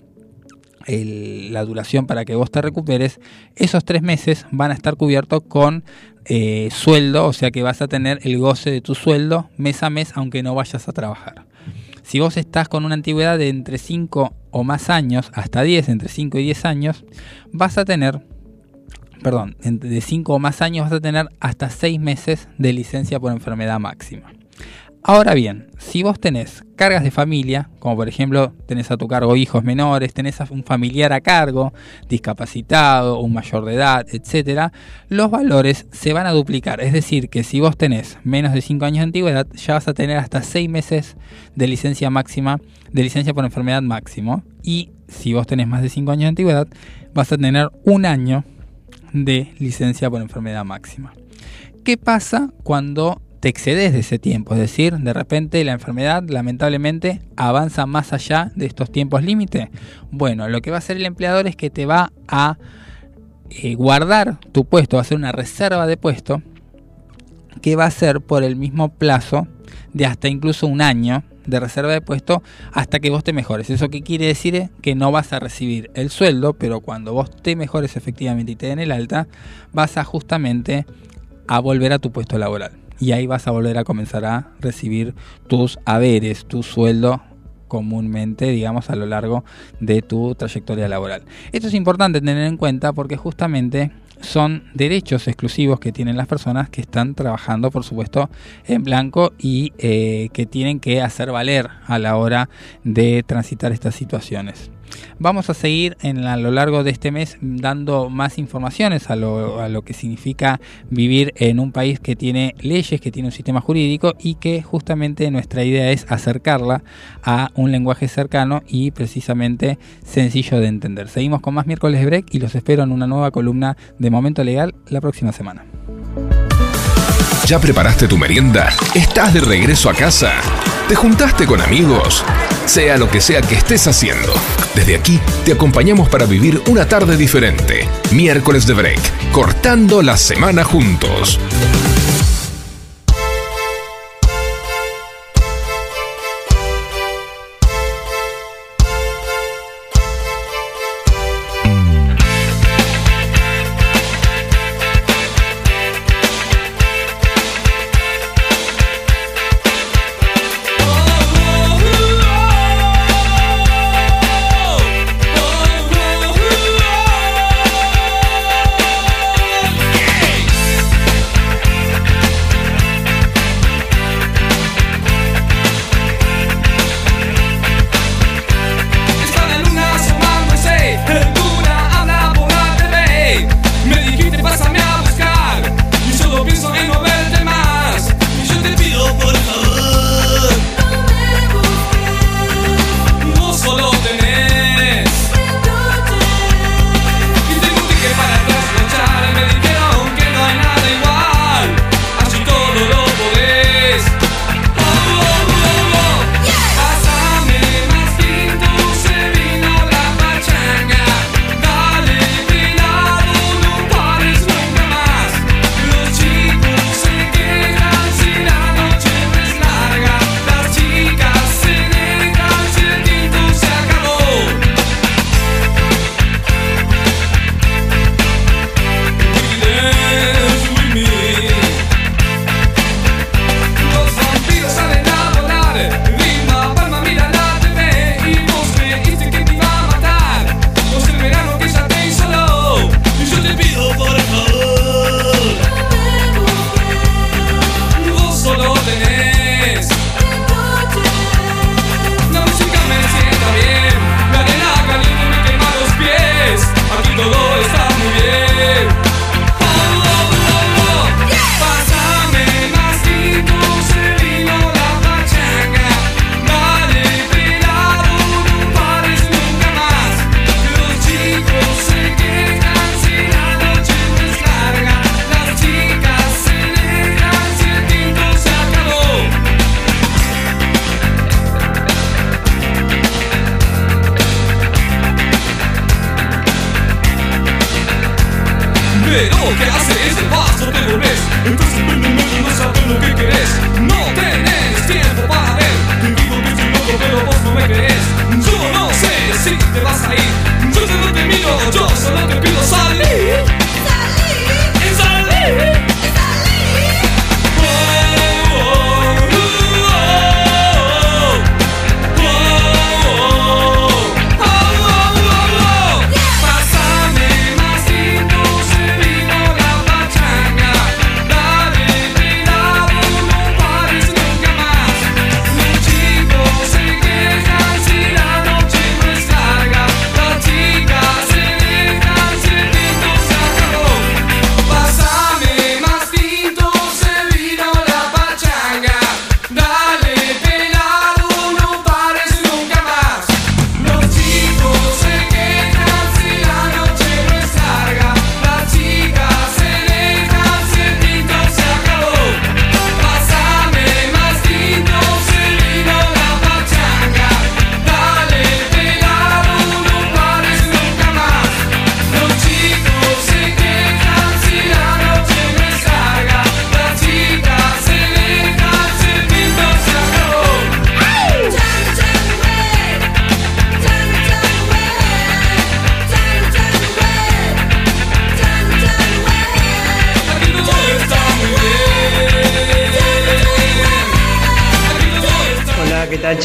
la duración para que vos te recuperes, esos 3 meses van a estar cubiertos con eh, sueldo, o sea que vas a tener el goce de tu sueldo mes a mes aunque no vayas a trabajar. Si vos estás con una antigüedad de entre 5 o más años, hasta 10, entre 5 y 10 años, vas a tener perdón, de 5 o más años vas a tener hasta 6 meses de licencia por enfermedad máxima. Ahora bien, si vos tenés cargas de familia, como por ejemplo tenés a tu cargo hijos menores, tenés a un familiar a cargo, discapacitado, un mayor de edad, etcétera, los valores se van a duplicar. Es decir, que si vos tenés menos de 5 años de antigüedad, ya vas a tener hasta 6 meses de licencia máxima, de licencia por enfermedad máximo. Y si vos tenés más de 5 años de antigüedad, vas a tener un año de licencia por enfermedad máxima. ¿Qué pasa cuando te excedes de ese tiempo? Es decir, de repente la enfermedad lamentablemente avanza más allá de estos tiempos límite. Bueno, lo que va a hacer el empleador es que te va a eh, guardar tu puesto, va a hacer una reserva de puesto que va a ser por el mismo plazo de hasta incluso un año de reserva de puesto hasta que vos te mejores. ¿Eso qué quiere decir? Que no vas a recibir el sueldo, pero cuando vos te mejores efectivamente y te den el alta, vas a justamente a volver a tu puesto laboral. Y ahí vas a volver a comenzar a recibir tus haberes, tu sueldo comúnmente, digamos, a lo largo de tu trayectoria laboral. Esto es importante tener en cuenta porque justamente son derechos exclusivos que tienen las personas que están trabajando, por supuesto, en blanco y eh, que tienen que hacer valer a la hora de transitar estas situaciones. Vamos a seguir en, a lo largo de este mes dando más informaciones a lo, a lo que significa vivir en un país que tiene leyes, que tiene un sistema jurídico y que justamente nuestra idea es acercarla a un lenguaje cercano y precisamente sencillo de entender. Seguimos con más miércoles break y los espero en una nueva columna de Momento Legal la próxima semana. ¿Ya preparaste tu merienda? ¿Estás de regreso a casa? ¿Te juntaste con amigos? Sea lo que sea que estés haciendo, desde aquí te acompañamos para vivir una tarde diferente. Miércoles de Break, cortando la semana juntos.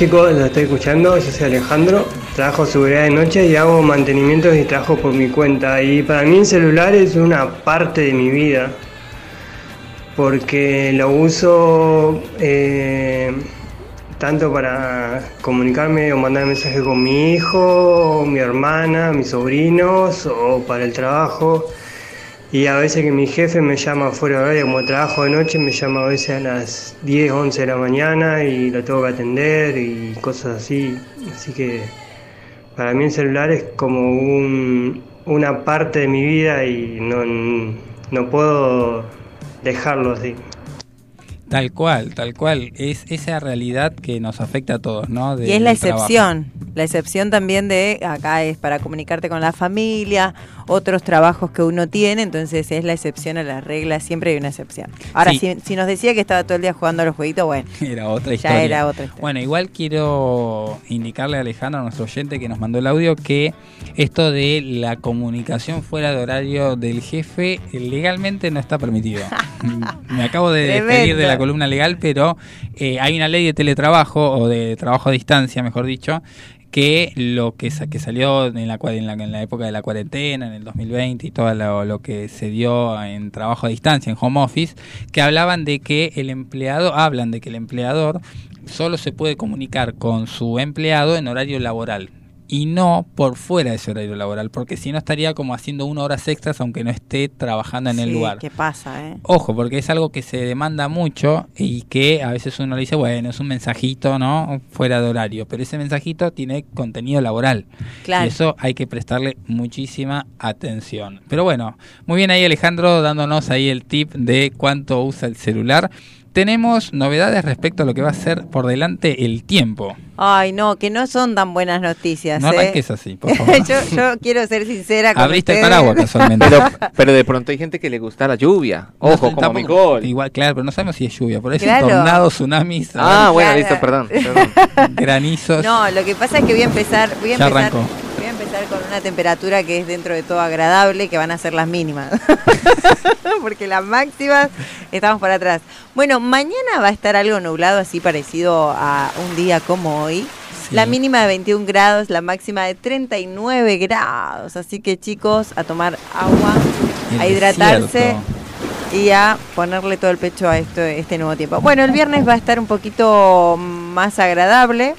Chicos? Los estoy escuchando, yo soy Alejandro, trabajo seguridad de noche y hago mantenimientos y trabajo por mi cuenta. Y para mí el celular es una parte de mi vida, porque lo uso eh, tanto para comunicarme o mandar mensajes con mi hijo, mi hermana, mis sobrinos o para el trabajo. Y a veces que mi jefe me llama fuera de horario, como trabajo de noche, me llama a veces a las 10, 11 de la mañana y lo tengo que atender y cosas así. Así que para mí el celular es como un- una parte de mi vida y no, no puedo dejarlo así. Tal cual, tal cual. Es esa realidad que nos afecta a todos, ¿no? Y es la trabajo. excepción. La excepción también de acá es para comunicarte con la familia, otros trabajos que uno tiene, entonces es la excepción a la regla, siempre hay una excepción. Ahora, Sí. si, si nos decía que estaba todo el día jugando a los jueguitos, bueno, [LAUGHS] Era otra ya historia. era otra historia. Bueno, igual quiero indicarle a Alejandro, a nuestro oyente que nos mandó el audio, que esto de la comunicación fuera de horario del jefe legalmente no está permitido. [LAUGHS] Me acabo de despedir de la columna legal, pero eh, hay una ley de teletrabajo, o de trabajo a distancia, mejor dicho, que lo que, sa- que salió en la, en, la, en la época de la cuarentena, en el 2020 y todo lo, lo que se dio en trabajo a distancia, en home office, que hablaban de que el empleado, hablan de que el empleador solo se puede comunicar con su empleado en horario laboral y no por fuera de ese horario laboral, porque si no estaría como haciendo unas horas extras aunque no esté trabajando en el lugar. ¿Qué pasa, eh? Ojo, porque es algo que se demanda mucho y que a veces uno le dice, bueno, es un mensajito, ¿no? Fuera de horario, pero ese mensajito tiene contenido laboral. Claro. Y eso hay que prestarle muchísima atención. Pero bueno, muy bien ahí Alejandro dándonos ahí el tip de cuánto usa el celular. Tenemos novedades respecto a lo que va a ser por delante el tiempo. Ay, no, que no son tan buenas noticias. No ¿eh? arranques así, por [LAUGHS] favor. yo, yo quiero ser sincera con Abriste el ustedes. paraguas casualmente. Pero, pero de pronto hay gente que le gusta la lluvia. Ojo, como Tampoco- Nicole. Igual, claro, pero no sabemos si es lluvia. Por eso Claro. tornados, tsunamis, Ah, bueno, Claro. listo, perdón. perdón. [LAUGHS] [LAUGHS] granizos. No, lo que pasa es que voy a empezar, voy a Ya empezar, arrancó. Empezar con una temperatura que es dentro de todo agradable, que van a ser las mínimas. [LAUGHS] Porque las máximas estamos para atrás. Bueno, mañana va a estar algo nublado, así parecido a un día como hoy. La mínima de 21 grados, la máxima de 39 grados. Así que chicos, a tomar agua, El a hidratarse desierto. y a ponerle todo el pecho a esto, este nuevo tiempo. Bueno, el viernes va a estar un poquito más agradable.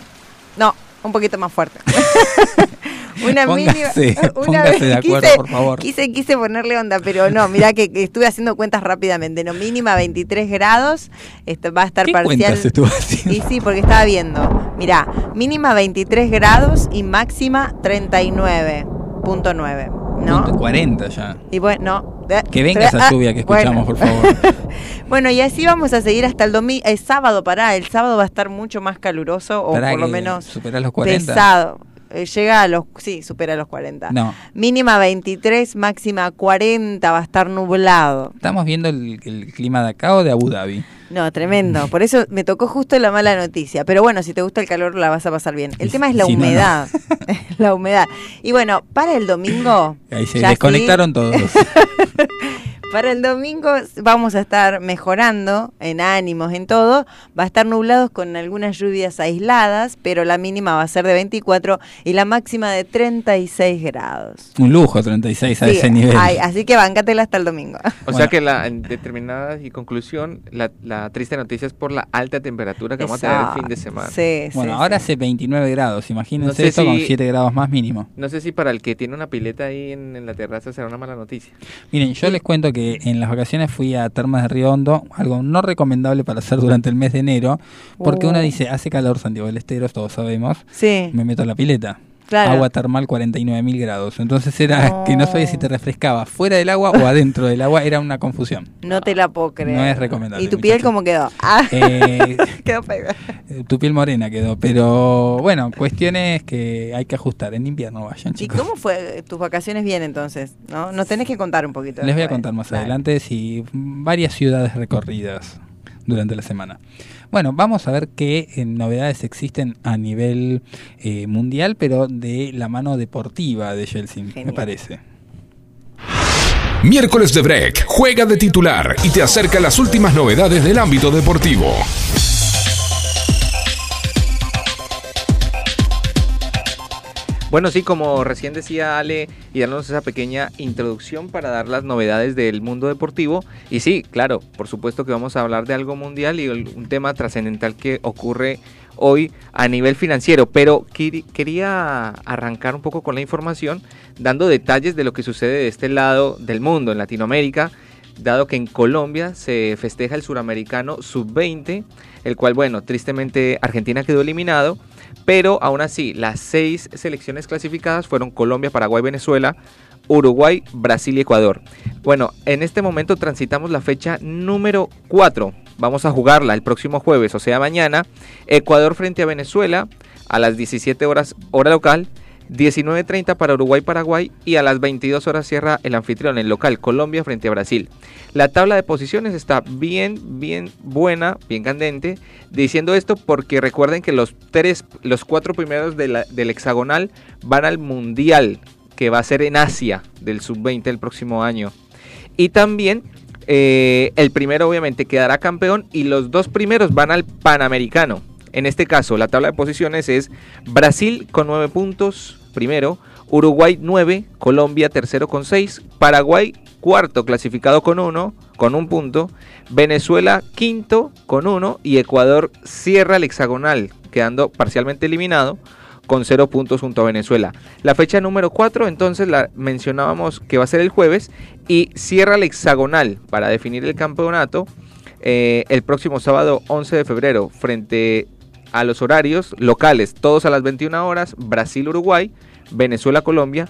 No, un poquito más fuerte. [LAUGHS] [LAUGHS] una Póngase, mínima. póngase de acuerdo, quise, por favor. Quise, quise ponerle onda, pero no, mirá que, que estuve haciendo cuentas rápidamente. No, mínima 23 grados. Esto va a estar ¿Qué parcial. estuvo haciendo? Y sí, porque estaba viendo. Mirá, mínima 23 grados y máxima 39.9. ¿No? Punto 40 ya. Y bueno, no. Que venga esa Ah, lluvia que bueno. escuchamos, por favor. [LAUGHS] Bueno, y así vamos a seguir hasta el domingo, el sábado, pará, el sábado va a estar mucho más caluroso o Pará por lo menos los 40. pesado. Eh, llega a los, sí, supera los 40. No. Mínima 23, máxima 40, va a estar nublado. ¿Estamos viendo el, el clima de acá o de Abu Dhabi? No, tremendo. Por eso me tocó justo la mala noticia. Pero bueno, si te gusta el calor, la vas a pasar bien. El tema es la si no, no. humedad. [LAUGHS] la humedad. Y bueno, para el domingo. Ahí se desconectaron sí, todos. [LAUGHS] Para el domingo vamos a estar mejorando en ánimos, en todo. Va a estar nublados con algunas lluvias aisladas, pero la mínima va a ser de 24 y la máxima de 36 grados. Un lujo 36 a Sí, ese nivel. ay, así que bancatela hasta el domingo. O sea que la en determinada y conclusión, la, la triste noticia es por la alta temperatura que vamos a tener el fin de semana. Sí, bueno, ahora hace 29 grados, imagínense No sé esto con si- 7 grados más mínimo. No sé si para el que tiene una pileta ahí en, en la terraza será una mala noticia. Miren, yo les cuento que en las vacaciones fui a Termas de Río Hondo, algo no recomendable para hacer durante el mes de enero, porque Oh. uno dice, hace calor Santiago del Estero, todos sabemos, Sí. me meto a la pileta. Claro. Agua termal 49 mil grados. Entonces era No. que no sabía si te refrescaba fuera del agua o adentro del agua, era una confusión. No te la puedo creer. No es recomendable, ¿Y tu piel muchacho. cómo quedó? Ah, Eh, [LAUGHS] quedó pegada. eh, tu piel morena quedó, pero bueno, cuestiones que hay que ajustar. En invierno vayan, ¿Y chicos. cómo fue tus vacaciones bien entonces? ¿No? Nos tenés que contar un poquito. Les voy a contar más Dale. adelante si varias ciudades recorridas durante la semana. Bueno, vamos a ver qué eh, novedades existen a nivel eh, mundial, pero de la mano deportiva de Chelsea, me parece. Miércoles de Break. Juega de titular y te acerca las últimas novedades del ámbito deportivo. Bueno, sí, como recién decía Ale, y darnos esa pequeña introducción para dar las novedades del mundo deportivo. Y sí, claro, por supuesto que vamos a hablar de algo mundial y un tema trascendental que ocurre hoy a nivel financiero. Pero quería arrancar un poco con la información, dando detalles de lo que sucede de este lado del mundo, en Latinoamérica, dado que en Colombia se festeja el suramericano sub-20, el cual, bueno, tristemente Argentina quedó eliminado, pero aún así las seis selecciones clasificadas fueron Colombia, Paraguay, Venezuela, Uruguay, Brasil y Ecuador. Bueno, en este momento transitamos la fecha número 4. Vamos a jugarla el próximo jueves, o sea, mañana. Ecuador frente a Venezuela a las 17 horas hora local. 19.30 para Uruguay, Paraguay y a las 22 horas cierra el anfitrión, el local, Colombia frente a Brasil. La tabla de posiciones está bien, bien buena, bien candente. Diciendo esto porque recuerden que los tres, los cuatro primeros del hexagonal van al Mundial, que va a ser en Asia del sub-20 el próximo año. Y también eh, el primero obviamente quedará campeón y los dos primeros van al Panamericano. En este caso, la tabla de posiciones es Brasil con 9 puntos, primero, Uruguay 9, Colombia tercero con 6, Paraguay cuarto clasificado con 1, con un punto, Venezuela quinto con 1 y Ecuador cierra el hexagonal, quedando parcialmente eliminado con 0 puntos junto a Venezuela. La fecha número 4 entonces la mencionábamos que va a ser el jueves y cierra el hexagonal para definir el campeonato eh, el próximo sábado 11 de febrero frente a los horarios locales, todos a las 21 horas, Brasil-Uruguay, Venezuela-Colombia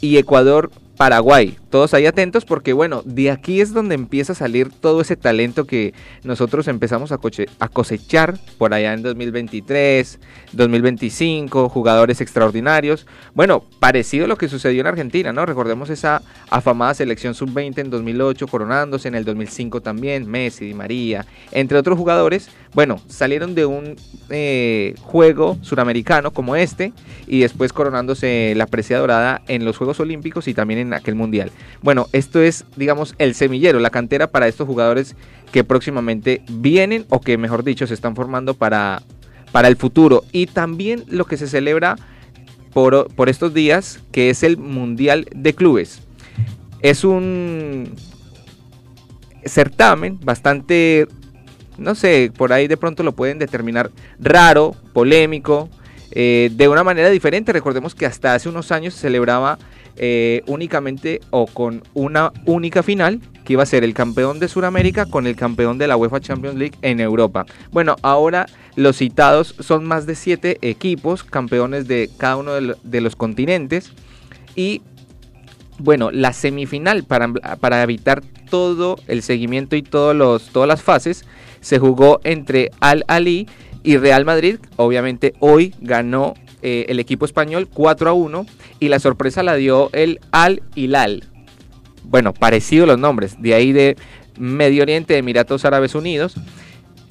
y Ecuador-Paraguay. Todos ahí atentos porque bueno, de aquí es donde empieza a salir todo ese talento que nosotros empezamos a, cosechar por allá en 2023, 2025, jugadores extraordinarios. Bueno, parecido a lo que sucedió en Argentina, ¿no? Recordemos esa afamada selección sub-20 en 2008 coronándose, en el 2005 también, Messi, Di María, entre otros jugadores. Bueno, salieron de un eh, juego suramericano como este y después coronándose la presea dorada en los Juegos Olímpicos y también en aquel Mundial. Bueno, esto es, digamos, el semillero, la cantera para estos jugadores que próximamente vienen o que, mejor dicho, se están formando para, para el futuro. Y también lo que se celebra por, por estos días, que es el Mundial de Clubes. Es un certamen bastante, no sé, por ahí de pronto lo pueden determinar raro, polémico, eh, de una manera diferente. Recordemos que hasta hace unos años se celebraba eh, únicamente o con una única final, que iba a ser el campeón de Sudamérica con el campeón de la UEFA Champions League en Europa. Bueno, ahora los citados son más de siete equipos, campeones de cada uno de, lo- de los continentes. Y bueno, la semifinal para, para evitar todo el seguimiento y todos los, todas las fases se jugó entre Al Ali y Real Madrid. Obviamente hoy ganó eh, el equipo español 4 a 1 y la sorpresa la dio el Al Hilal. Bueno, parecido los nombres, de ahí de Medio Oriente, Emiratos Árabes Unidos,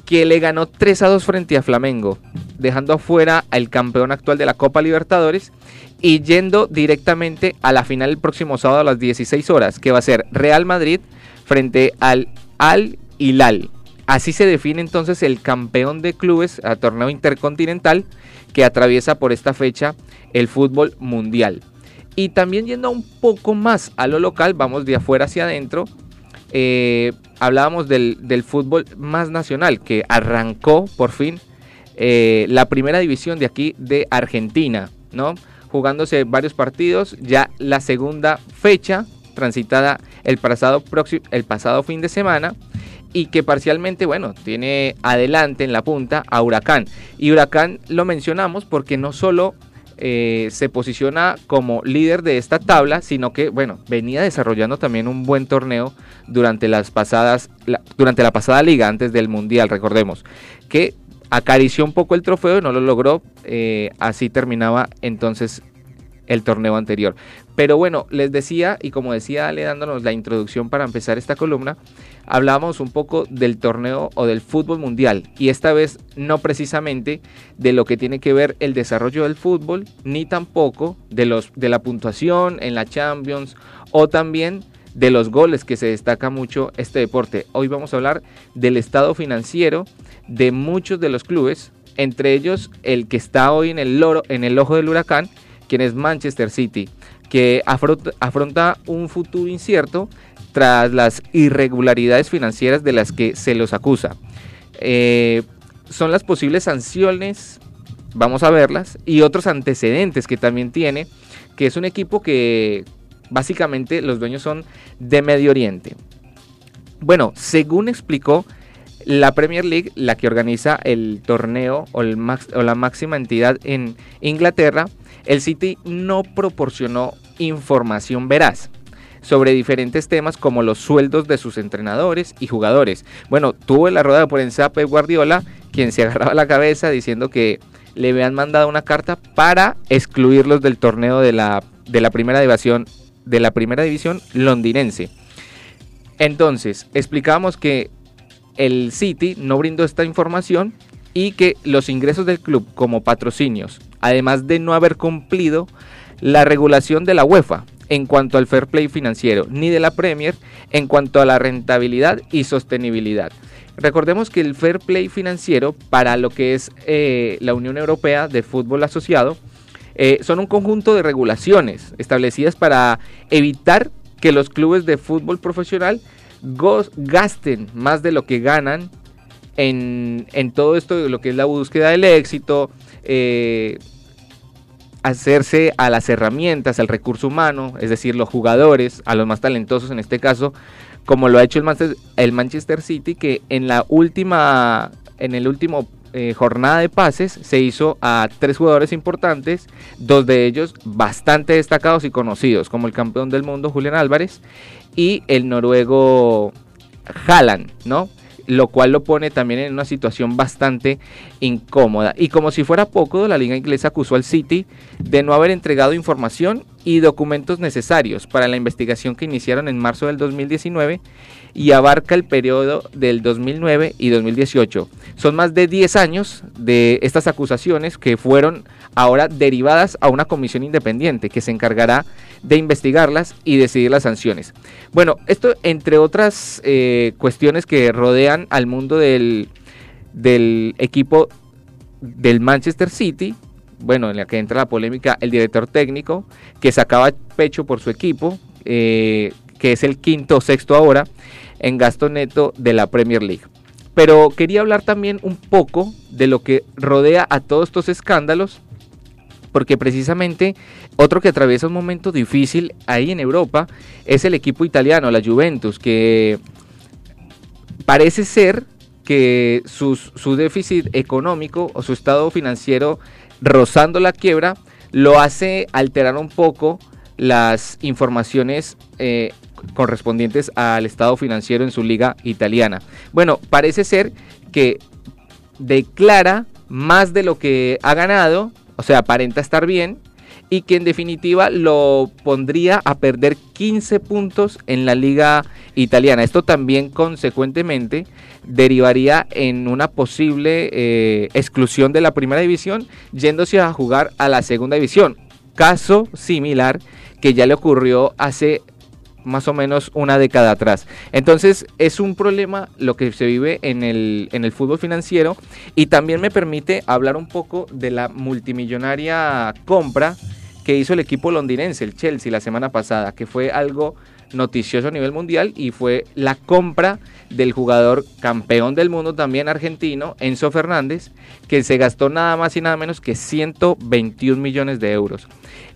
que le ganó 3 a 2 frente a Flamengo, dejando afuera al campeón actual de la Copa Libertadores y yendo directamente a la final el próximo sábado a las 16 horas, que va a ser Real Madrid frente al Al Hilal. Así se define entonces el campeón de clubes a torneo intercontinental que atraviesa por esta fecha el fútbol mundial. Y también yendo un poco más a lo local, vamos de afuera hacia adentro, eh, hablábamos del, fútbol más nacional que arrancó por fin eh, la primera división de aquí de Argentina, ¿no? Jugándose varios partidos, ya la segunda fecha transitada el pasado fin de semana y que parcialmente, bueno, tiene adelante en la punta a Huracán. Y Huracán lo mencionamos porque no solo eh, se posiciona como líder de esta tabla, sino que, bueno, venía desarrollando también un buen torneo durante las pasadas, la- durante la pasada liga, antes del Mundial, recordemos, que acarició un poco el trofeo y no lo logró, eh, así terminaba entonces el torneo anterior. Pero bueno, les decía, y como decía Ale dándonos la introducción para empezar esta columna, hablábamos un poco del torneo o del fútbol mundial, y esta vez no precisamente de lo que tiene que ver el desarrollo del fútbol, ni tampoco de, los, de la puntuación en la Champions, o también de los goles que se destaca mucho este deporte. Hoy vamos a hablar del estado financiero de muchos de los clubes, entre ellos el que está hoy en el, loro, en el ojo del huracán, quien es Manchester City, que afronta, afronta un futuro incierto tras las irregularidades financieras de las que se los acusa. Eh, son las posibles sanciones, vamos a verlas, y otros antecedentes que también tiene, que es un equipo que básicamente los dueños son de Medio Oriente. Bueno, según explicó la Premier League, la que organiza el torneo o, el max- o la máxima entidad en Inglaterra, el City no proporcionó información veraz sobre diferentes temas como los sueldos de sus entrenadores y jugadores. Bueno, tuvo en la rueda de prensa Pep Guardiola, quien se agarraba la cabeza diciendo que le habían mandado una carta para excluirlos del torneo de la, de la primera división de la primera división londinense. Entonces, explicábamos que el City no brindó esta información y que los ingresos del club como patrocinios, además de no haber cumplido la regulación de la UEFA en cuanto al fair play financiero, ni de la Premier en cuanto a la rentabilidad y sostenibilidad. Recordemos que el fair play financiero para lo que es eh, la Unión Europea de Fútbol Asociado eh, son un conjunto de regulaciones establecidas para evitar que los clubes de fútbol profesional gasten más de lo que ganan en, en todo esto de lo que es la búsqueda del éxito, eh, hacerse a las herramientas, al recurso humano, es decir, los jugadores, a los más talentosos en este caso, como lo ha hecho el Manchester, City, que en la última, en el último eh, jornada de pases se hizo a tres jugadores importantes, dos de ellos bastante destacados y conocidos, como el campeón del mundo Julián Álvarez y el noruego Haaland, ¿no? Lo cual lo pone también en una situación bastante incómoda. Y como si fuera poco, la liga inglesa acusó al City de no haber entregado información y documentos necesarios para la investigación que iniciaron en marzo del 2019 y abarca el periodo del 2009 y 2018. Son más de 10 años de estas acusaciones que fueron ahora derivadas a una comisión independiente que se encargará de investigarlas y decidir las sanciones. Bueno, esto entre otras eh, cuestiones que rodean al mundo del, del equipo del Manchester City, bueno, en la que entra la polémica, el director técnico, que sacaba pecho por su equipo, eh, que es el quinto o sexto ahora, en gasto neto de la Premier League. Pero quería hablar también un poco de lo que rodea a todos estos escándalos, porque precisamente otro que atraviesa un momento difícil ahí en Europa es el equipo italiano, la Juventus, que parece ser que su déficit económico o su estado financiero rozando la quiebra lo hace alterar un poco las informaciones eh, correspondientes al estado financiero en su liga italiana. Bueno, parece ser que declara más de lo que ha ganado o sea, aparenta estar bien y que en definitiva lo pondría a perder 15 puntos en la liga italiana. Esto también consecuentemente derivaría en una posible eh, exclusión de la primera división yéndose a jugar a la segunda división. Caso similar que ya le ocurrió hace más o menos una década atrás. Entonces es un problema lo que se vive en el, en el fútbol financiero y también me permite hablar un poco de la multimillonaria compra que hizo el equipo londinense, el Chelsea, la semana pasada, que fue algo noticioso a nivel mundial y fue la compra del jugador campeón del mundo también argentino, Enzo Fernández, que se gastó nada más y nada menos que 121 millones de euros.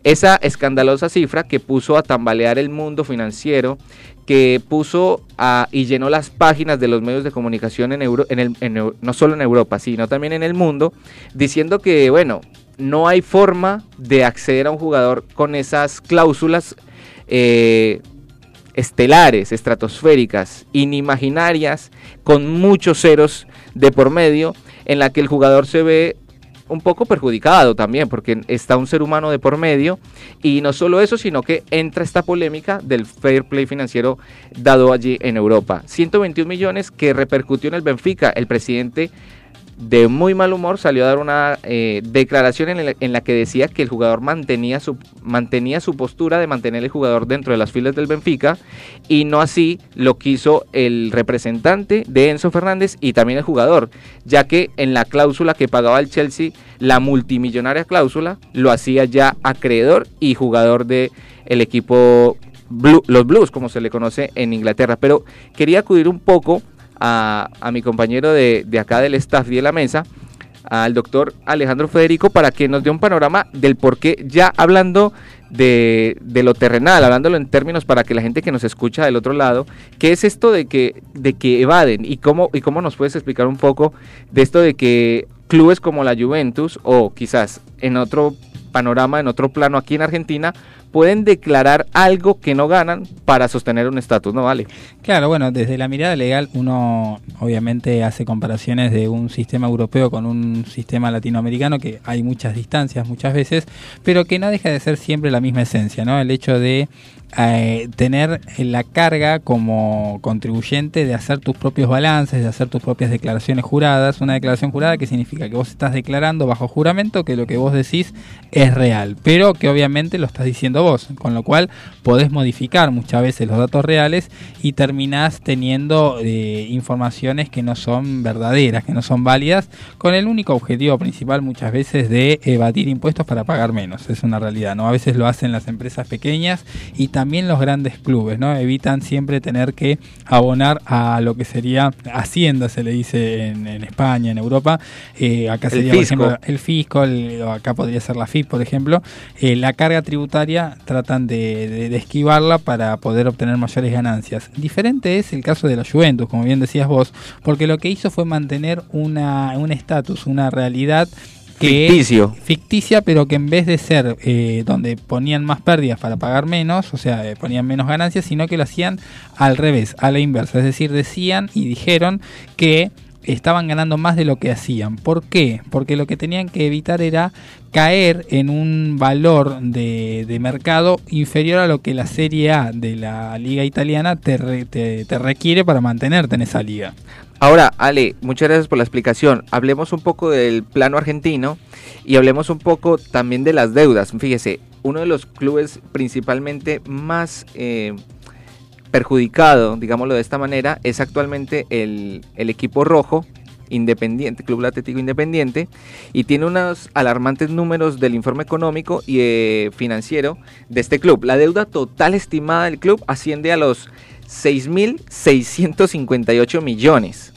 Esa escandalosa cifra que puso a tambalear el mundo financiero, que puso a, y llenó las páginas de los medios de comunicación en, Euro, en el, no solo en Europa, sino también en el mundo, diciendo que, bueno, no hay forma de acceder a un jugador con esas cláusulas eh, estelares, estratosféricas, inimaginarias, con muchos ceros de por medio, en la que el jugador se ve un poco perjudicado también, porque está un ser humano de por medio, y no solo eso, sino que entra esta polémica del fair play financiero dado allí en Europa. 121 millones que repercutió en el Benfica, el presidente de muy mal humor salió a dar una eh, declaración en la, que decía que el jugador mantenía su, mantenía su postura de mantener el jugador dentro de las filas del Benfica y no así lo quiso el representante de Enzo Fernández y también el jugador, ya que en la cláusula que pagaba el Chelsea, la multimillonaria cláusula, lo hacía ya acreedor y jugador de el equipo los Blues, como se le conoce en Inglaterra. Pero quería acudir un poco a, a mi compañero de, de acá del staff y de la mesa, al doctor Alejandro Federico, para que nos dé un panorama del por qué, ya hablando de, de lo terrenal, hablándolo en términos para que la gente que nos escucha del otro lado, ¿qué es esto de que, de que evaden? ¿Y cómo, ¿Y cómo nos puedes explicar un poco de esto de que clubes como la Juventus o quizás en otro panorama, en otro plano aquí en Argentina, pueden declarar algo que no ganan para sostener un estatus, ¿no vale? Claro, bueno, desde la mirada legal uno obviamente hace comparaciones de un sistema europeo con un sistema latinoamericano que hay muchas distancias muchas veces, pero que no deja de ser siempre la misma esencia, ¿no? El hecho de eh, tener la carga como contribuyente de hacer tus propios balances, de hacer tus propias declaraciones juradas. Una declaración jurada que significa que vos estás declarando bajo juramento que lo que vos decís es real, pero que obviamente lo estás diciendo vos, con lo cual podés modificar muchas veces los datos reales y terminás teniendo eh, informaciones que no son verdaderas, que no son válidas, con el único objetivo principal muchas veces de evadir impuestos para pagar menos. Es una realidad, ¿no? A veces lo hacen las empresas pequeñas y también los grandes clubes, ¿no? Evitan siempre tener que abonar a lo que sería Hacienda, se le dice en, en España, en Europa. Eh, acá El sería, por ejemplo, el fisco, el- o acá podría ser la FIP, por ejemplo. Eh, la carga tributaria tratan de, de- de esquivarla para poder obtener mayores ganancias. Diferente es el caso de la Juventus, como bien decías vos, porque lo que hizo fue mantener una, un estatus, una realidad que Ficticio. ficticia, pero que en vez de ser eh, donde ponían más pérdidas para pagar menos, o sea, eh, ponían menos ganancias, sino que lo hacían al revés, a la inversa. Es decir, decían y dijeron que estaban ganando más de lo que hacían. ¿Por qué? Porque lo que tenían que evitar era caer en un valor de, de mercado inferior a lo que la Serie A de la liga italiana te, re- te, te requiere para mantenerte en esa liga. Ahora, Ale, muchas gracias por la explicación. Hablemos un poco del plano argentino y hablemos un poco también de las deudas. Fíjese, uno de los clubes principalmente más eh, perjudicado, digámoslo de esta manera, es actualmente el, el equipo rojo, Independiente, Club Atlético Independiente, y tiene unos alarmantes números del informe económico y eh, financiero de este club. La deuda total estimada del club asciende a los 6.658 millones,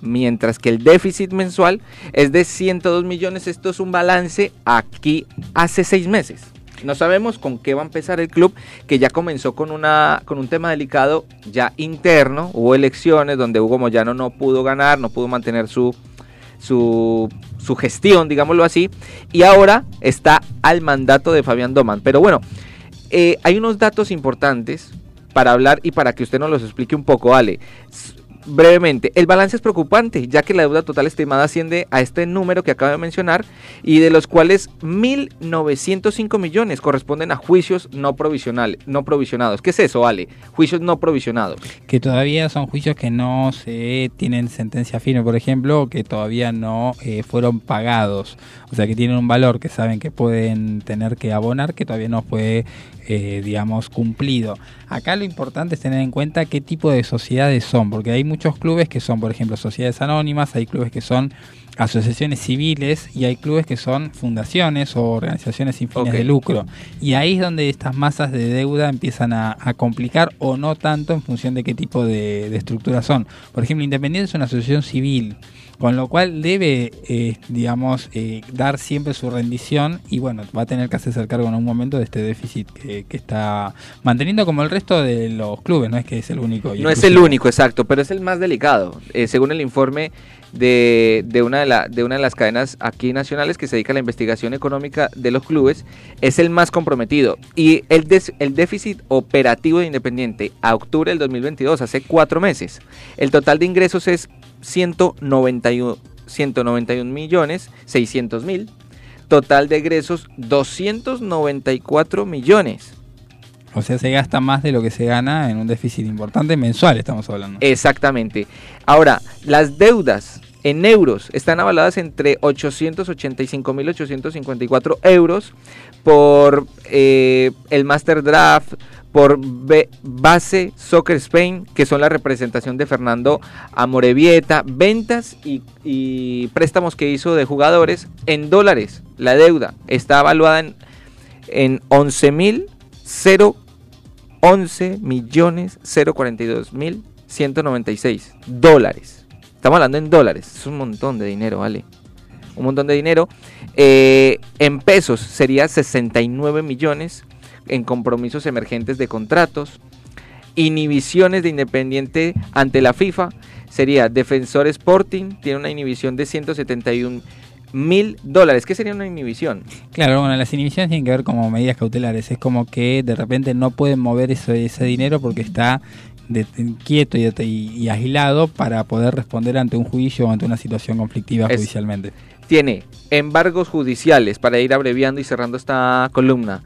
mientras que el déficit mensual es de 102 millones. Esto es un balance aquí hace seis meses. No sabemos con qué va a empezar el club, que ya comenzó con, una, con un tema delicado ya interno. Hubo elecciones donde Hugo Moyano no pudo ganar, no pudo mantener su, su, gestión, digámoslo así, y ahora está al mandato de Fabián Doman. Pero bueno, eh, hay unos datos importantes para hablar y para que usted nos los explique un poco, Ale. Brevemente, el balance es preocupante, ya que la deuda total estimada asciende a este número que acabo de mencionar y de los cuales 1.905 millones corresponden a juicios no provisionales, no provisionados. ¿Qué es eso, Ale? Juicios no provisionados. que todavía son juicios que no se tienen sentencia firme, por ejemplo, que todavía no eh, fueron pagados, o sea que tienen un valor que saben que pueden tener que abonar, que todavía no fue, eh, digamos, cumplido. Acá lo importante es tener en cuenta qué tipo de sociedades son, porque hay muchos clubes que son, por ejemplo, sociedades anónimas, hay clubes que son asociaciones civiles y hay clubes que son fundaciones o organizaciones sin fines de lucro. Y ahí es donde estas masas de deuda empiezan a, a complicar o no tanto en función de qué tipo de, de estructura son. Por ejemplo, Independiente es una asociación civil, con lo cual debe, eh, digamos, eh, dar siempre su rendición y bueno, va a tener que hacerse cargo en un momento de este déficit que, que está manteniendo como el resto de los clubes, no es que es el único. y No es el único, exacto, pero es el más delicado. Eh, según el informe de, de una de, la- de una de las cadenas aquí nacionales que se dedica a la investigación económica de los clubes, es el más comprometido. Y el, des- el déficit operativo de Independiente a octubre del 2022, hace cuatro meses, el total de ingresos es 191, 191 millones 600 mil. Total de egresos 294 millones. O sea, se gasta más de lo que se gana en un déficit importante mensual, estamos hablando. Exactamente. Ahora, las deudas en euros están avaladas entre 885.854 euros por eh, el Master Draft, por Base Soccer Spain, que son la representación de Fernando Amorevieta, ventas y, préstamos que hizo de jugadores en dólares. La deuda está evaluada en, en 11.000 11 millones 042 mil 196 dólares. Estamos hablando en dólares. Es un montón de dinero, ¿vale? Un montón de dinero. Eh, en pesos sería 69 millones en compromisos emergentes de contratos. Inhibiciones de Independiente ante la FIFA sería Defensor Sporting, tiene una inhibición de 171 mil dólares. ¿Qué sería una inhibición? Claro, bueno, las inhibiciones tienen que ver como medidas cautelares. Es como que de repente no pueden mover ese, ese dinero porque está de- quieto y, y- y aislado para poder responder ante un juicio o ante una situación conflictiva Es- judicialmente. Tiene embargos judiciales, para ir abreviando y cerrando esta columna.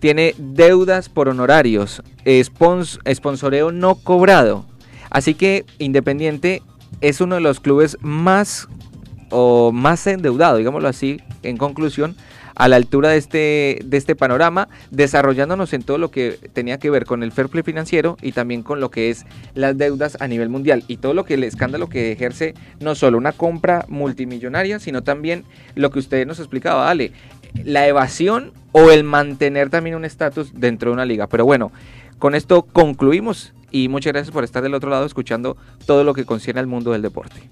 Tiene deudas por honorarios, spons- sponsoreo no cobrado. Así que Independiente es uno de los clubes más o más endeudado, digámoslo así, en conclusión, a la altura de este, de este panorama, desarrollándonos en todo lo que tenía que ver con el fair play financiero y también con lo que es las deudas a nivel mundial y todo lo que el escándalo que ejerce no solo una compra multimillonaria, sino también lo que usted nos explicaba, Ale, la evasión o el mantener también un estatus dentro de una liga. Pero bueno, con esto concluimos y muchas gracias por estar del otro lado escuchando todo lo que concierne al mundo del deporte.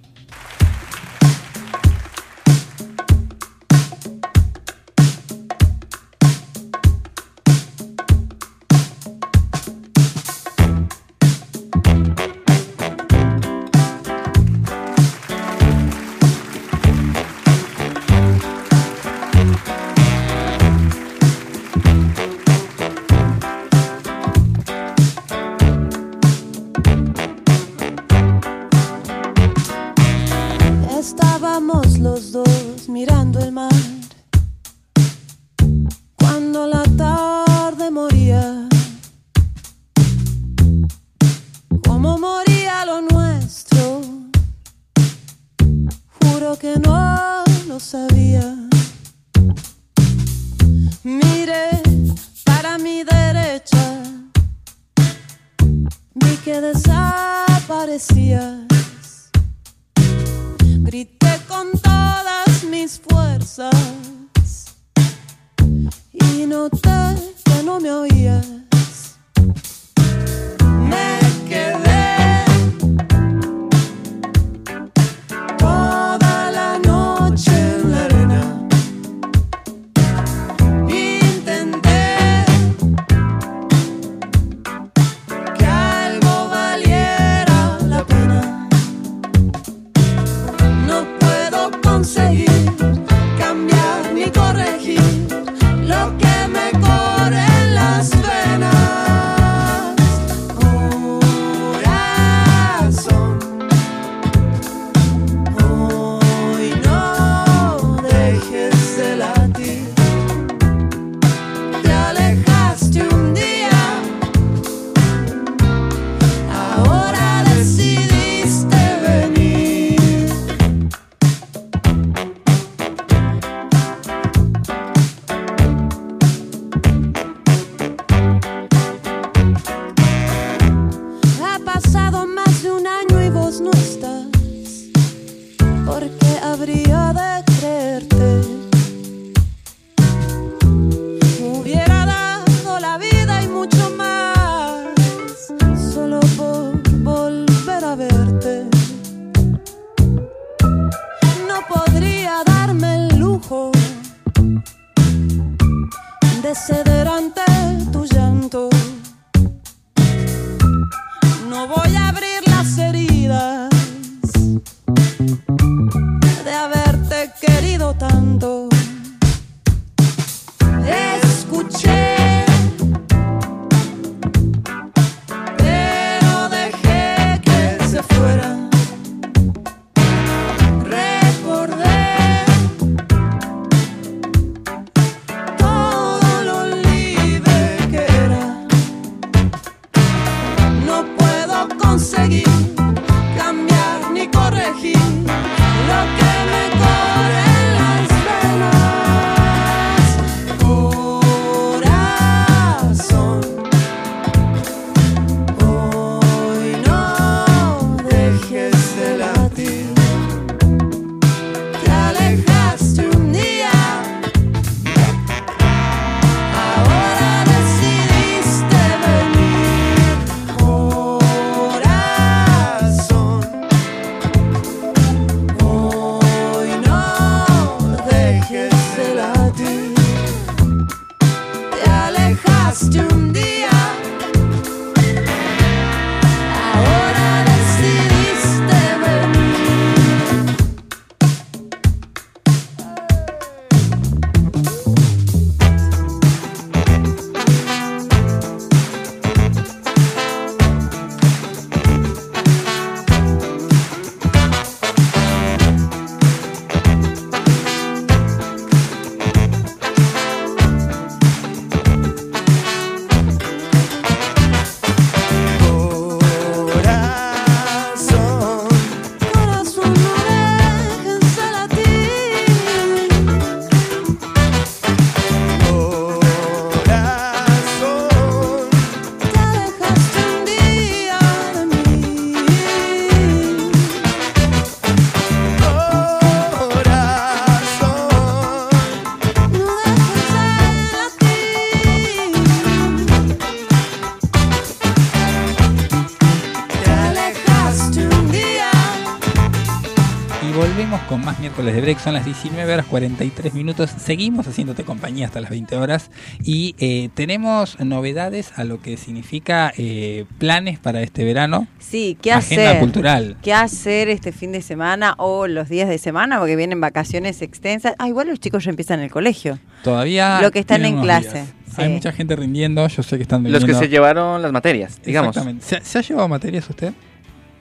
Miércoles de break. Son las 19 horas 43 minutos. Seguimos haciéndote compañía hasta las 20 horas. Y eh, tenemos novedades a lo que significa eh, planes para este verano. Sí, ¿qué Agenda hacer? cultural. ¿Qué hacer este fin de semana o los días de semana? Porque vienen vacaciones extensas. Ah, igual los chicos ya empiezan el colegio. Todavía. Lo que están en clase, días. sí. Hay mucha gente rindiendo. Yo sé que están Los que rindiendo. se llevaron las materias, digamos. Exactamente. ¿Se, se ha llevado materias usted?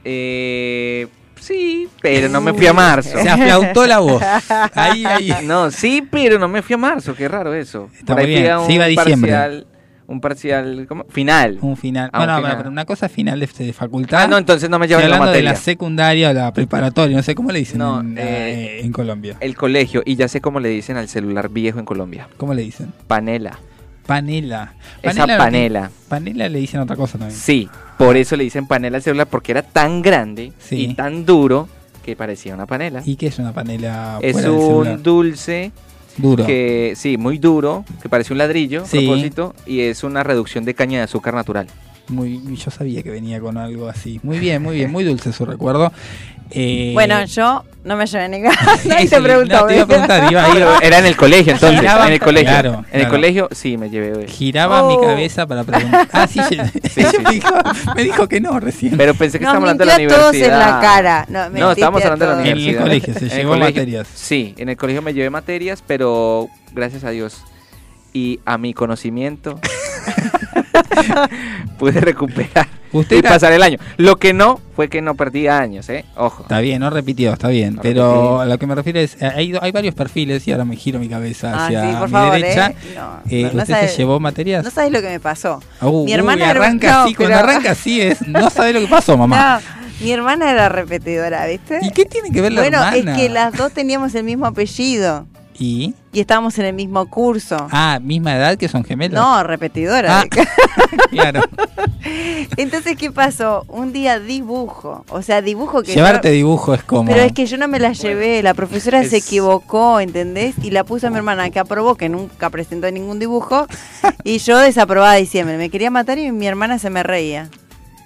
Eh, sí, pero no me fui a marzo. Se aplautó la voz. [LAUGHS] Ahí, ahí. No, sí, pero no me fui a marzo. Qué raro eso. Está Por ahí bien. a Se iba a diciembre. parcial, un parcial ¿cómo? final. Un final. Ah, no, un no, final. pero una cosa final de, de facultad. Ah, no, entonces no me llevan la hablando de materia. la secundaria o la preparatoria, no sé cómo le dicen No, en, eh, eh, en Colombia. El colegio, y ya sé cómo le dicen al celular viejo en Colombia. ¿Cómo le dicen? Panela. Panela. Esa Panela- panela. Le dicen otra cosa también. Sí, por eso le dicen panela al celular, porque era tan grande Sí. y tan duro que parecía una panela. ¿Y qué es una panela? Es fuera del celular? un dulce Duro. que sí, muy duro, que parece un ladrillo, a Sí. propósito, y es una reducción de caña de azúcar natural. Muy, yo sabía que venía con algo así. Muy bien, muy bien, muy dulce su recuerdo. Eh, Bueno, yo no me llevé ni. [LAUGHS] Nadie te preguntó. no, te iba a preguntar, iba a ir- [LAUGHS] Era en el colegio entonces, Giraba- en el colegio. Claro, en el colegio sí me llevé. Giraba Oh. mi cabeza para preguntar. Ah, sí, sí. [LAUGHS] Sí, sí. me, dijo, me dijo que no recién. Pero pensé que Nos estábamos hablando de la a todos en universidad. la cara. No, No, estábamos hablando de la todos. En el universidad. colegio se llevó colegio- materias. Sí, en el colegio me llevé materias, pero gracias a Dios y a mi conocimiento [LAUGHS] pude recuperar Usted y era- pasar el año. Lo que no fue que no perdí años, ¿eh? Ojo. Está bien, no repitió, está bien. No pero repetí. a lo que me refiero es, eh, hay, hay varios perfiles y ahora me giro mi cabeza Ah, hacia sí, por mi favor, derecha. ¿eh? No, Eh, no, no ¿Usted sabe- se llevó materias? No sabes lo que me pasó. Uh, mi hermana era- arranca así, cuando pero- arranca así es, no sabe lo que pasó, mamá. [LAUGHS] No, mi hermana era repetidora, ¿viste? ¿Y qué tiene que ver la bueno, hermana? es que las dos teníamos el mismo apellido ¿Y? Y estábamos en el mismo curso. Ah, misma edad que son gemelas. No, repetidora. Ah, [LAUGHS] claro. Entonces, ¿qué pasó? Un día dibujo. O sea, dibujo que. Llevarte yo- dibujo es como... Pero es que yo no me la llevé. La profesora se equivocó, ¿entendés? Y la puso a mi hermana que aprobó, que nunca presentó ningún dibujo. [LAUGHS] y yo desaprobada diciembre. Me quería matar y mi hermana se me reía.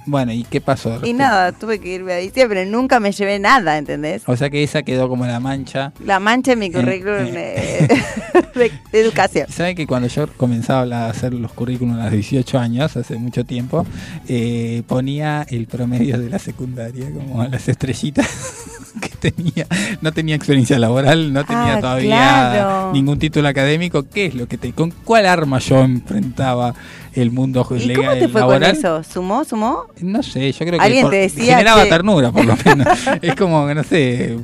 Bueno, ¿y qué pasó? Y nada, tuve que irme a diciembre, nunca me llevé nada, ¿entendés? O sea que esa quedó como la mancha. La mancha en mi currículum eh, [LAUGHS] de, de educación. [LAUGHS] ¿Saben que cuando yo comenzaba a hacer los currículums a los 18 años, hace mucho tiempo, eh, ponía el promedio de la secundaria, como las estrellitas [LAUGHS] que tenía? No tenía experiencia laboral, no tenía Ah, todavía claro. ningún título académico. ¿Qué es lo que te, con cuál arma yo enfrentaba el mundo ¿Y legal cómo te fue laboral? con eso? ¿Sumó, sumó? No sé, yo creo que Alguien por- te decía, generaba che. ternura, por lo menos. [LAUGHS] es como que no sé,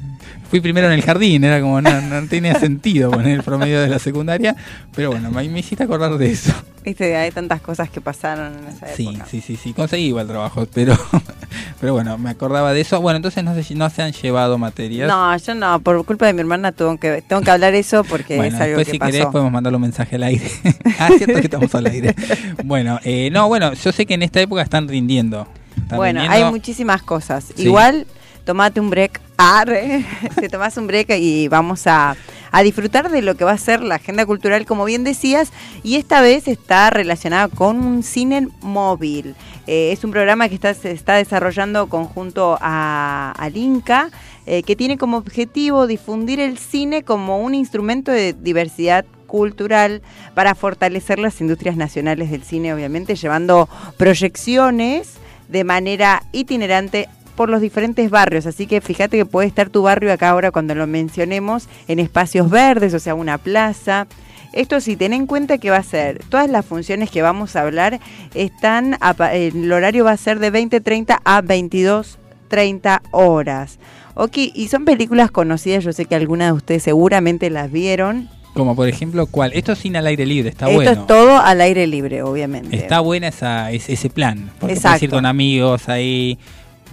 fui primero en el jardín, era como no, no tenía sentido poner el promedio de la secundaria, pero bueno, me, me hiciste acordar de eso. Viste, hay tantas cosas que pasaron en esa Sí, época. sí, sí, sí, conseguí igual trabajo, pero [LAUGHS] pero bueno, me acordaba de eso. Bueno, entonces no sé si no se han llevado materias. No, yo no, por culpa de mi hermana tengo que, tengo que hablar eso porque Bueno, es algo después que si pasó. querés podemos mandarle un mensaje al aire. [LAUGHS] ah, cierto que estamos al aire. Bueno, eh, no, bueno, yo sé que en esta época están rindiendo. Bueno, rindiendo. hay muchísimas cosas. Sí. Igual, tomate un break. Arre, [LAUGHS] te tomás un break y vamos a, a disfrutar de lo que va a ser la agenda cultural, como bien decías, y esta vez está relacionada con un cine móvil. Eh, es un programa que está, se está desarrollando conjunto a, al Inca, eh, que tiene como objetivo difundir el cine como un instrumento de diversidad cultural para fortalecer las industrias nacionales del cine, obviamente, llevando proyecciones de manera itinerante por los diferentes barrios, así que fíjate que puede estar tu barrio acá ahora cuando lo mencionemos en espacios verdes, o sea, una plaza. Esto sí, ten en cuenta que va a ser, todas las funciones que vamos a hablar están, el horario va a ser de 20.30 a 22.30 horas. Ok, y son películas conocidas, yo sé que algunas de ustedes seguramente las vieron. Como por ejemplo, ¿cuál? Esto es cine al aire libre, está Esto bueno. es todo al aire libre, obviamente. Está buena esa, ese, ese plan. Porque puedes Exacto. ir con amigos ahí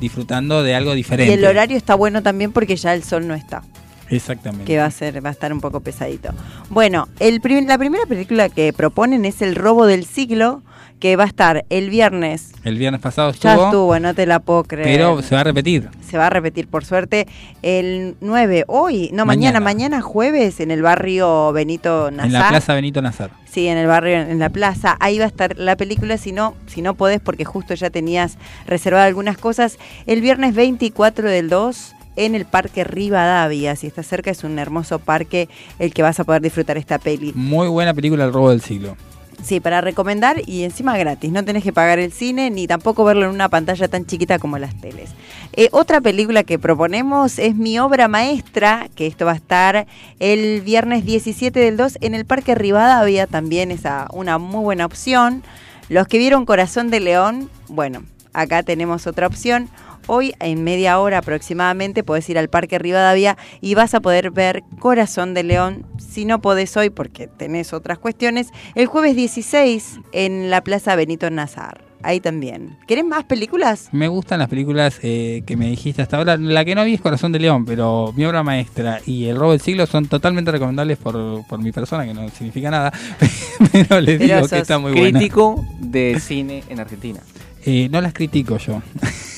disfrutando de algo y diferente. el horario está bueno también porque ya el sol no está. Exactamente. que va a ser va a estar un poco pesadito. Bueno, el prim- la primera película que proponen es El robo del siglo, que va a estar el viernes. El viernes pasado Ya estuvo, estuvo, no te la puedo creer. pero se va a repetir. se va a repetir por suerte el 9 hoy, no mañana, Mañana. mañana, jueves en el barrio Benito Nazar. En la Plaza Benito Nazar. Sí, en el barrio, en la plaza. Ahí va a estar la película, si no, si no podés, porque justo ya tenías reservadas algunas cosas. El viernes 24 del 2 en el Parque Rivadavia. Si estás cerca, es un hermoso parque el que vas a poder disfrutar esta peli. Muy buena película El robo del siglo. Sí, para recomendar y encima gratis. No tenés que pagar el cine ni tampoco verlo en una pantalla tan chiquita como las teles. Eh, otra película que proponemos es Mi Obra Maestra, que esto va a estar el viernes 17 del 2 en el Parque Rivadavia. También es una muy buena opción. Los que vieron Corazón de León, bueno, acá tenemos otra opción. Hoy, en media hora aproximadamente, podés ir al Parque Rivadavia y vas a poder ver Corazón de León. Si no podés hoy, porque tenés otras cuestiones, el jueves 16 en la Plaza Benito Nazar. Ahí también. ¿Querés más películas? Me gustan las películas eh, que me dijiste hasta ahora. La que no vi es Corazón de León, pero mi obra maestra y El robo del siglo son totalmente recomendables por, por mi persona, que no significa nada. [LAUGHS] pero les Pero digo que está muy buena. Crítico de cine en Argentina. Eh, no las critico yo. [LAUGHS]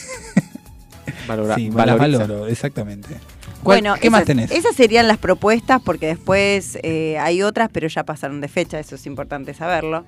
Valora, sí, valoro, exactamente. ¿Cuál- Bueno, ¿Qué más tenés? Esas serían las propuestas, porque después eh, hay otras, pero ya pasaron de fecha, eso es importante saberlo.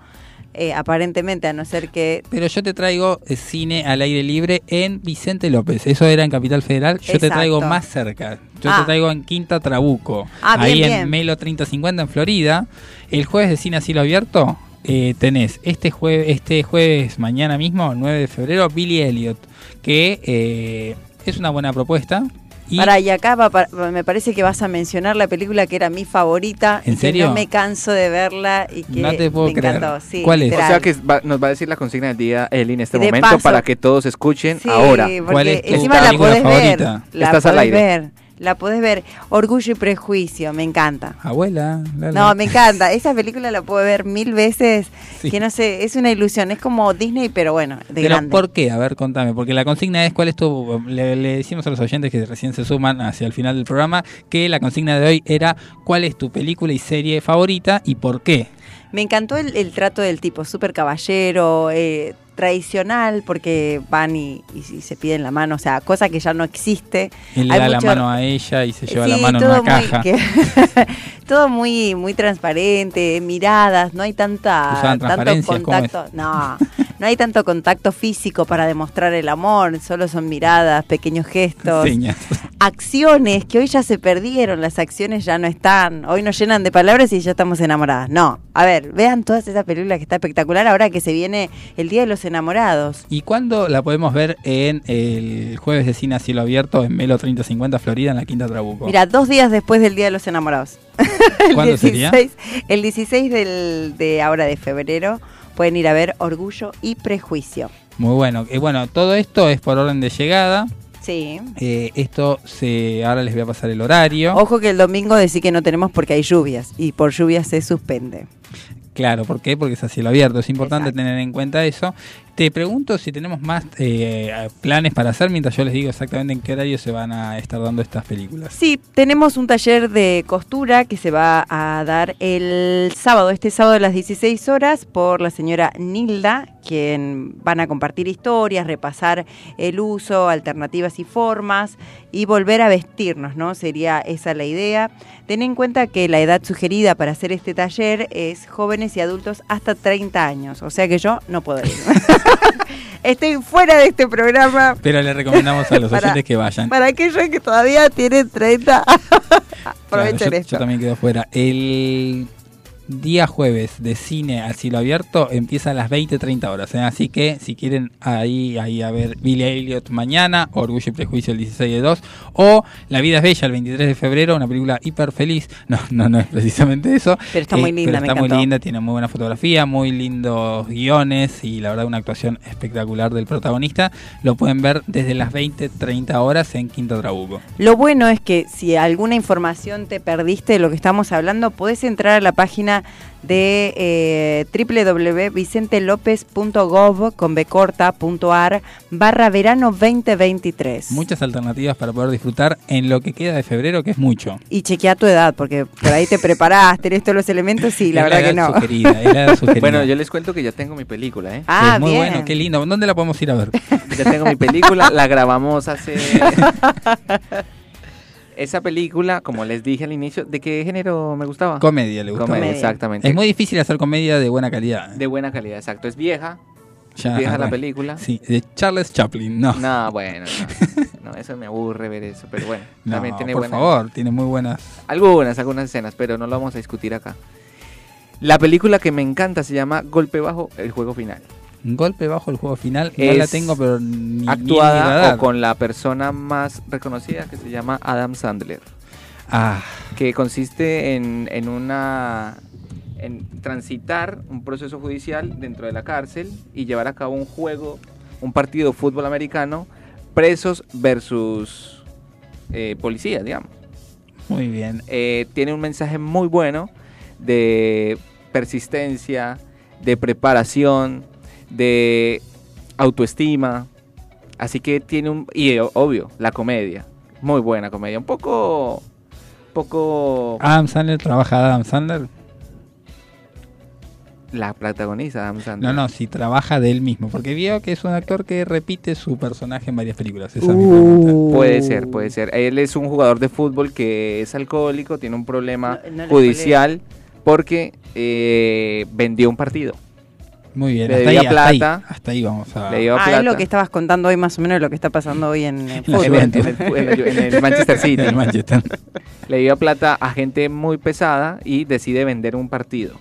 Eh, aparentemente, a no ser que Pero yo te traigo eh, cine al aire libre en Vicente López. Eso era en Capital Federal. Yo te traigo más cerca. Yo Ah. te traigo en Quinta Trabuco. Ah, bien, ahí en bien. Melo 3050 en Florida. El jueves de cine a cielo abierto eh, tenés este jueves, este jueves mañana mismo, 9 de febrero, Billy Elliot. Que eh, es una buena propuesta. Y Para, y acá va- pa- me parece que vas a mencionar la película que era mi favorita. ¿En y que serio? no me canso de verla y que No te puedo me creer. encantó. Sí, O literal. sea que va- nos va a decir la consigna del día Eli en este De momento paso. para que todos escuchen Sí, ahora. porque encima la podés ver. La Estás al podés aire. ver. La podés ver. Orgullo y prejuicio, me encanta. Abuela. la, la. No, me encanta. Esa película la puedo ver mil veces. Sí. Que no sé, es una ilusión. Es como Disney, pero bueno, de Pero grande. ¿por qué? A ver, contame. Porque la consigna es cuál es tu... Le, le decimos a los oyentes que recién se suman hacia el final del programa que la consigna de hoy era cuál es tu película y serie favorita y por qué. Me encantó el, el trato del tipo, súper caballero, eh, tradicional, porque van y, y- y se piden la mano, o sea, cosa que ya no existe. Él le Hay da la mano a ella y se lleva Sí, la mano en todo una muy- caja. [LAUGHS] que- todo muy muy transparente, miradas, no hay tanta tanto contacto. No, no hay tanto contacto físico para demostrar el amor, solo son miradas, pequeños gestos, Señas. acciones que hoy ya se perdieron, las acciones ya no están, hoy nos llenan de palabras y ya estamos enamoradas. No, a ver, vean todas esas películas que está espectacular ahora que se viene el Día de los Enamorados. ¿Y cuándo la podemos ver en el jueves de cine a cielo abierto en Melo 3050 Florida en la Quinta Trabuco? Mira, dos días después del Día de los Enamorados. [LAUGHS] el ¿Cuándo sería? El 16 del, de ahora de febrero pueden ir a ver Orgullo y Prejuicio. Muy bueno. Eh, bueno, todo esto es por orden de llegada. Sí. Eh, esto se ahora les voy a pasar el horario. Ojo que el domingo decís que no tenemos porque hay lluvias y por lluvias se suspende. Claro, ¿por qué? Porque es a cielo abierto. Es importante tener en cuenta eso. Te pregunto si tenemos más eh, planes para hacer mientras yo les digo exactamente en qué horario se van a estar dando estas películas. Sí, tenemos un taller de costura que se va a dar el sábado, este sábado a las 16 horas, por la señora Nilda, quien van a compartir historias, repasar el uso, alternativas y formas y volver a vestirnos, ¿no? Sería esa la idea. Ten en cuenta que la edad sugerida para hacer este taller es jóvenes y adultos hasta 30 años, o sea que yo no puedo [LAUGHS] ir. [LAUGHS] Estoy fuera de este programa. Pero le recomendamos a los Para- oyentes que vayan. Para aquellos que todavía tienen 30, [LAUGHS] Claro, aprovechen yo, esto. yo también quedo fuera. El día jueves de cine al cielo abierto empieza a las 20-30 horas. ¿eh? Así que si quieren ahí, ahí a ver Billy Elliot mañana, Orgullo y Prejuicio el 16 de 2, o La vida es bella el 23 de febrero, una película hiper feliz. No, no, no es precisamente eso. Eh, Pero está muy linda, pero me está muy linda, tiene muy buena fotografía, muy lindos guiones y la verdad una actuación espectacular del protagonista. Lo pueden ver desde las 20-30 horas en Quinto Trabuco. Lo bueno es que si alguna información te perdiste de lo que estamos hablando, podés entrar a la página de eh, www.vicentelopez.gov con bcorta.ar barra verano 2023. Muchas alternativas para poder disfrutar en lo que queda de febrero, que es mucho. Y chequea tu edad, porque por ahí te preparás, tenés todos los elementos y la verdad que no. sugerida, la. Bueno, yo les cuento que ya tengo mi película, ¿eh? Ah, es muy bien. bueno, qué lindo. ¿Dónde la podemos ir a ver? Ya tengo mi película, la grabamos hace... [LAUGHS] Esa película, como les dije al inicio, ¿de qué género me gustaba? Comedia le gusta. Comedia, exactamente. Es muy difícil hacer comedia de buena calidad. De buena calidad, exacto. Es vieja, Ya, vieja la película. Sí, de Charles Chaplin, no. No, bueno, no. No, eso me aburre ver eso, pero bueno. [LAUGHS] No, también tiene por buenas- favor, tiene muy buenas. Algunas, algunas escenas, pero no lo vamos a discutir acá. La película que me encanta se llama Golpe Bajo, el juego final. Un golpe bajo el juego final, no la Es tengo, pero ni Actuada o con la persona más reconocida que se llama Adam Sandler. Ah, que consiste en, en una en transitar un proceso judicial dentro de la cárcel y llevar a cabo un juego, un partido de fútbol americano, presos versus eh, policías, digamos. muy bien. Eh, tiene un mensaje muy bueno de persistencia, de preparación, de autoestima. Así que tiene un... Y eh, obvio, la comedia. Muy buena comedia. Un poco... poco... Adam Sandler trabaja Adam Sandler. La protagoniza Adam Sandler. No, no, si trabaja de él mismo, porque veo que es un actor que repite su personaje en varias películas. Esa pregunta. Puede ser, puede ser. Él es un jugador de fútbol que es alcohólico, tiene un problema No- no le judicial porque eh, vendió un partido. Muy bien, Le hasta ahí, debía hasta ahí, plata. hasta ahí vamos a... Le dio Ah, plata es lo que estabas contando hoy más o menos lo que está pasando hoy en, [LAUGHS] eh, en el, en el- en el Manchester City. [LAUGHS] El Manchester. Le dio plata a gente muy pesada y decide vender un partido.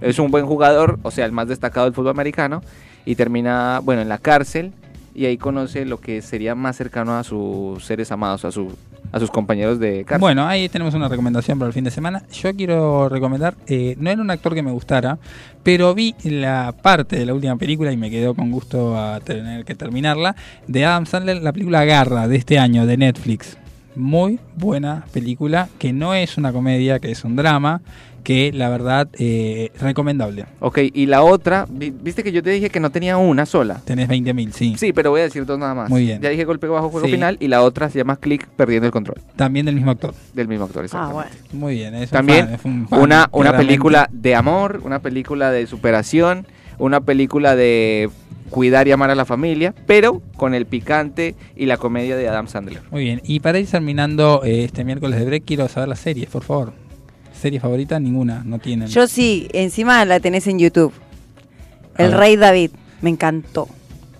Es un buen jugador, o sea, el más destacado del fútbol americano, y termina, bueno, en la cárcel y ahí conoce lo que sería más cercano a sus seres amados, a, su, a sus compañeros de cárcel. Bueno, ahí tenemos una recomendación para el fin de semana. Yo quiero recomendar, eh, no era un actor que me gustara, pero vi la parte de la última película y me quedó con gusto a tener que terminarla, de Adam Sandler, la película Garra de este año de Netflix. Muy buena película, que no es una comedia, que es un drama, que la verdad, eh, recomendable. Ok, y la otra, vi- viste que yo te dije que no tenía una sola. Tenés 20.000, sí. Sí, pero voy a decir dos nada más. Muy bien. Ya dije golpe bajo juego Sí. final y la otra se llama Click perdiendo el control. También del mismo actor. Del mismo actor, Ah, bueno. Muy bien. Es un También fan, es un fan, una, una película de amor, una película de superación, una película de cuidar y amar a la familia, pero con el picante y la comedia de Adam Sandler. Muy bien, y para ir terminando eh, este miércoles de break, quiero saber las series, por favor. ¿Serie favorita? Ninguna, no tienen. Yo sí, encima la tenés en YouTube. El A ver. Rey David. Me encantó.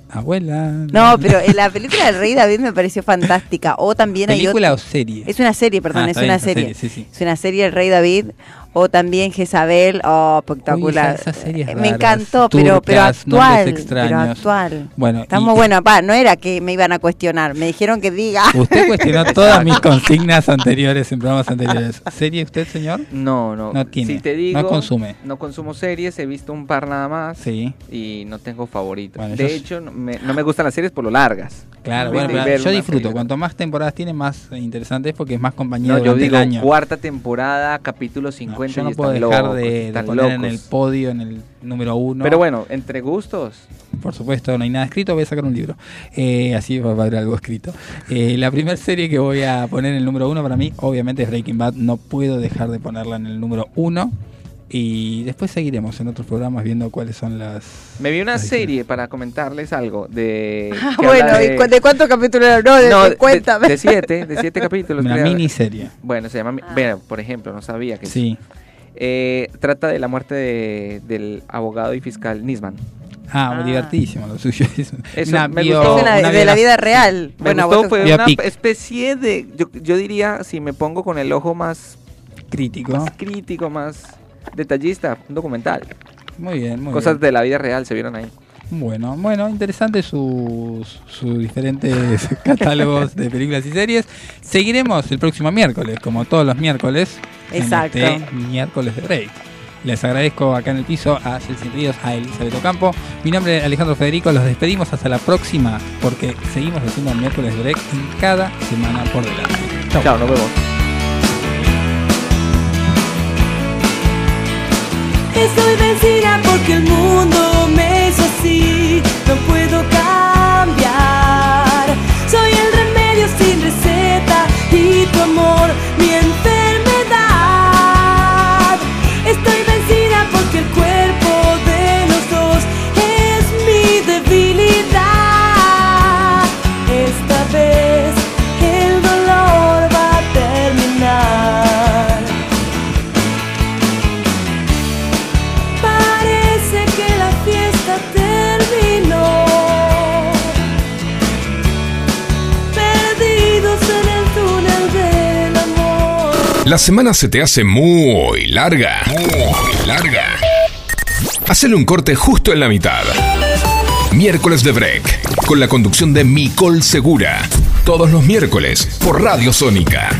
Abuela. No, pero en la película del Rey David me pareció fantástica. O también hay ¿Película otra- o serie? Es una serie, perdón, Ah, es bien, una serie. serie, sí, sí. Es una serie El Rey David. O también Jezabel. Oh, espectacular. Uy, esas series raras, me encantó, pero, pero actual. Pero actual. Bueno, Está y- bueno, pa. No era que me iban a cuestionar. Me dijeron que diga. [LAUGHS] Usted cuestionó todas mis consignas anteriores en programas anteriores. ¿Serie usted, señor? No, no. No tiene. Si te digo, no consume. No consumo series, he visto un par nada más. Sí. Y no tengo favorito. Bueno, de hecho, no me, no me gustan las series por lo largas. Claro, En bueno, pero yo disfruto. película. Cuanto más temporadas tiene, más interesante es porque es más compañía No, yo durante digo el año. cuarta temporada, capítulo 50 yo no y puedo dejar locos, de, poner en el podio, en el número uno. Pero bueno, entre gustos. Por supuesto, no hay nada escrito, voy a sacar un libro. Eh, así va a haber algo escrito. Eh, la primera serie que voy a poner en el número uno para mí, obviamente, es Breaking Bad. No puedo dejar de ponerla en el número uno. Y después seguiremos en otros programas viendo cuáles son las... Me vi una serie para comentarles algo de. [LAUGHS] Ah, bueno, habla ¿y de- cu- de cuántos capítulos era? No, de, No, de- de- cuéntame. De, siete, de siete [LAUGHS] capítulos. Una creo. miniserie. Bueno, se llama. Bueno, por ejemplo, no sabía que. Sí. Eh, trata de la muerte de- del abogado y fiscal Nisman. Ah, muy divertidísimo lo suyo. [LAUGHS] Es Eso una me bio- gustó. Es una- de la biogra- vida real. Me Bueno, gustó, fue una especie de. Yo, yo diría, si me pongo con el ojo más Crítico. más crítico, más detallista, un documental. Muy bien, muy Cosas bien. de la vida real se vieron ahí. Bueno, bueno, interesante sus, sus diferentes [LAUGHS] catálogos de películas y series. Seguiremos el próximo miércoles, como todos los miércoles. Exacto. En este miércoles de break. Les agradezco acá en el piso a Celsin Ríos, a Elizabeth Ocampo. Mi nombre es Alejandro Federico. Los despedimos hasta la próxima porque seguimos haciendo miércoles de break en cada semana por delante. Chao, nos vemos. Estoy vencida porque el mundo me hizo así. No puedo cambiar. Soy el remedio sin receta y tu amor mi enfermedad. La semana se te hace muy larga. Muy larga. Hacele un corte justo en la mitad. Miércoles de Break. Con la conducción de Micol Segura. Todos los miércoles por Radio Sónica.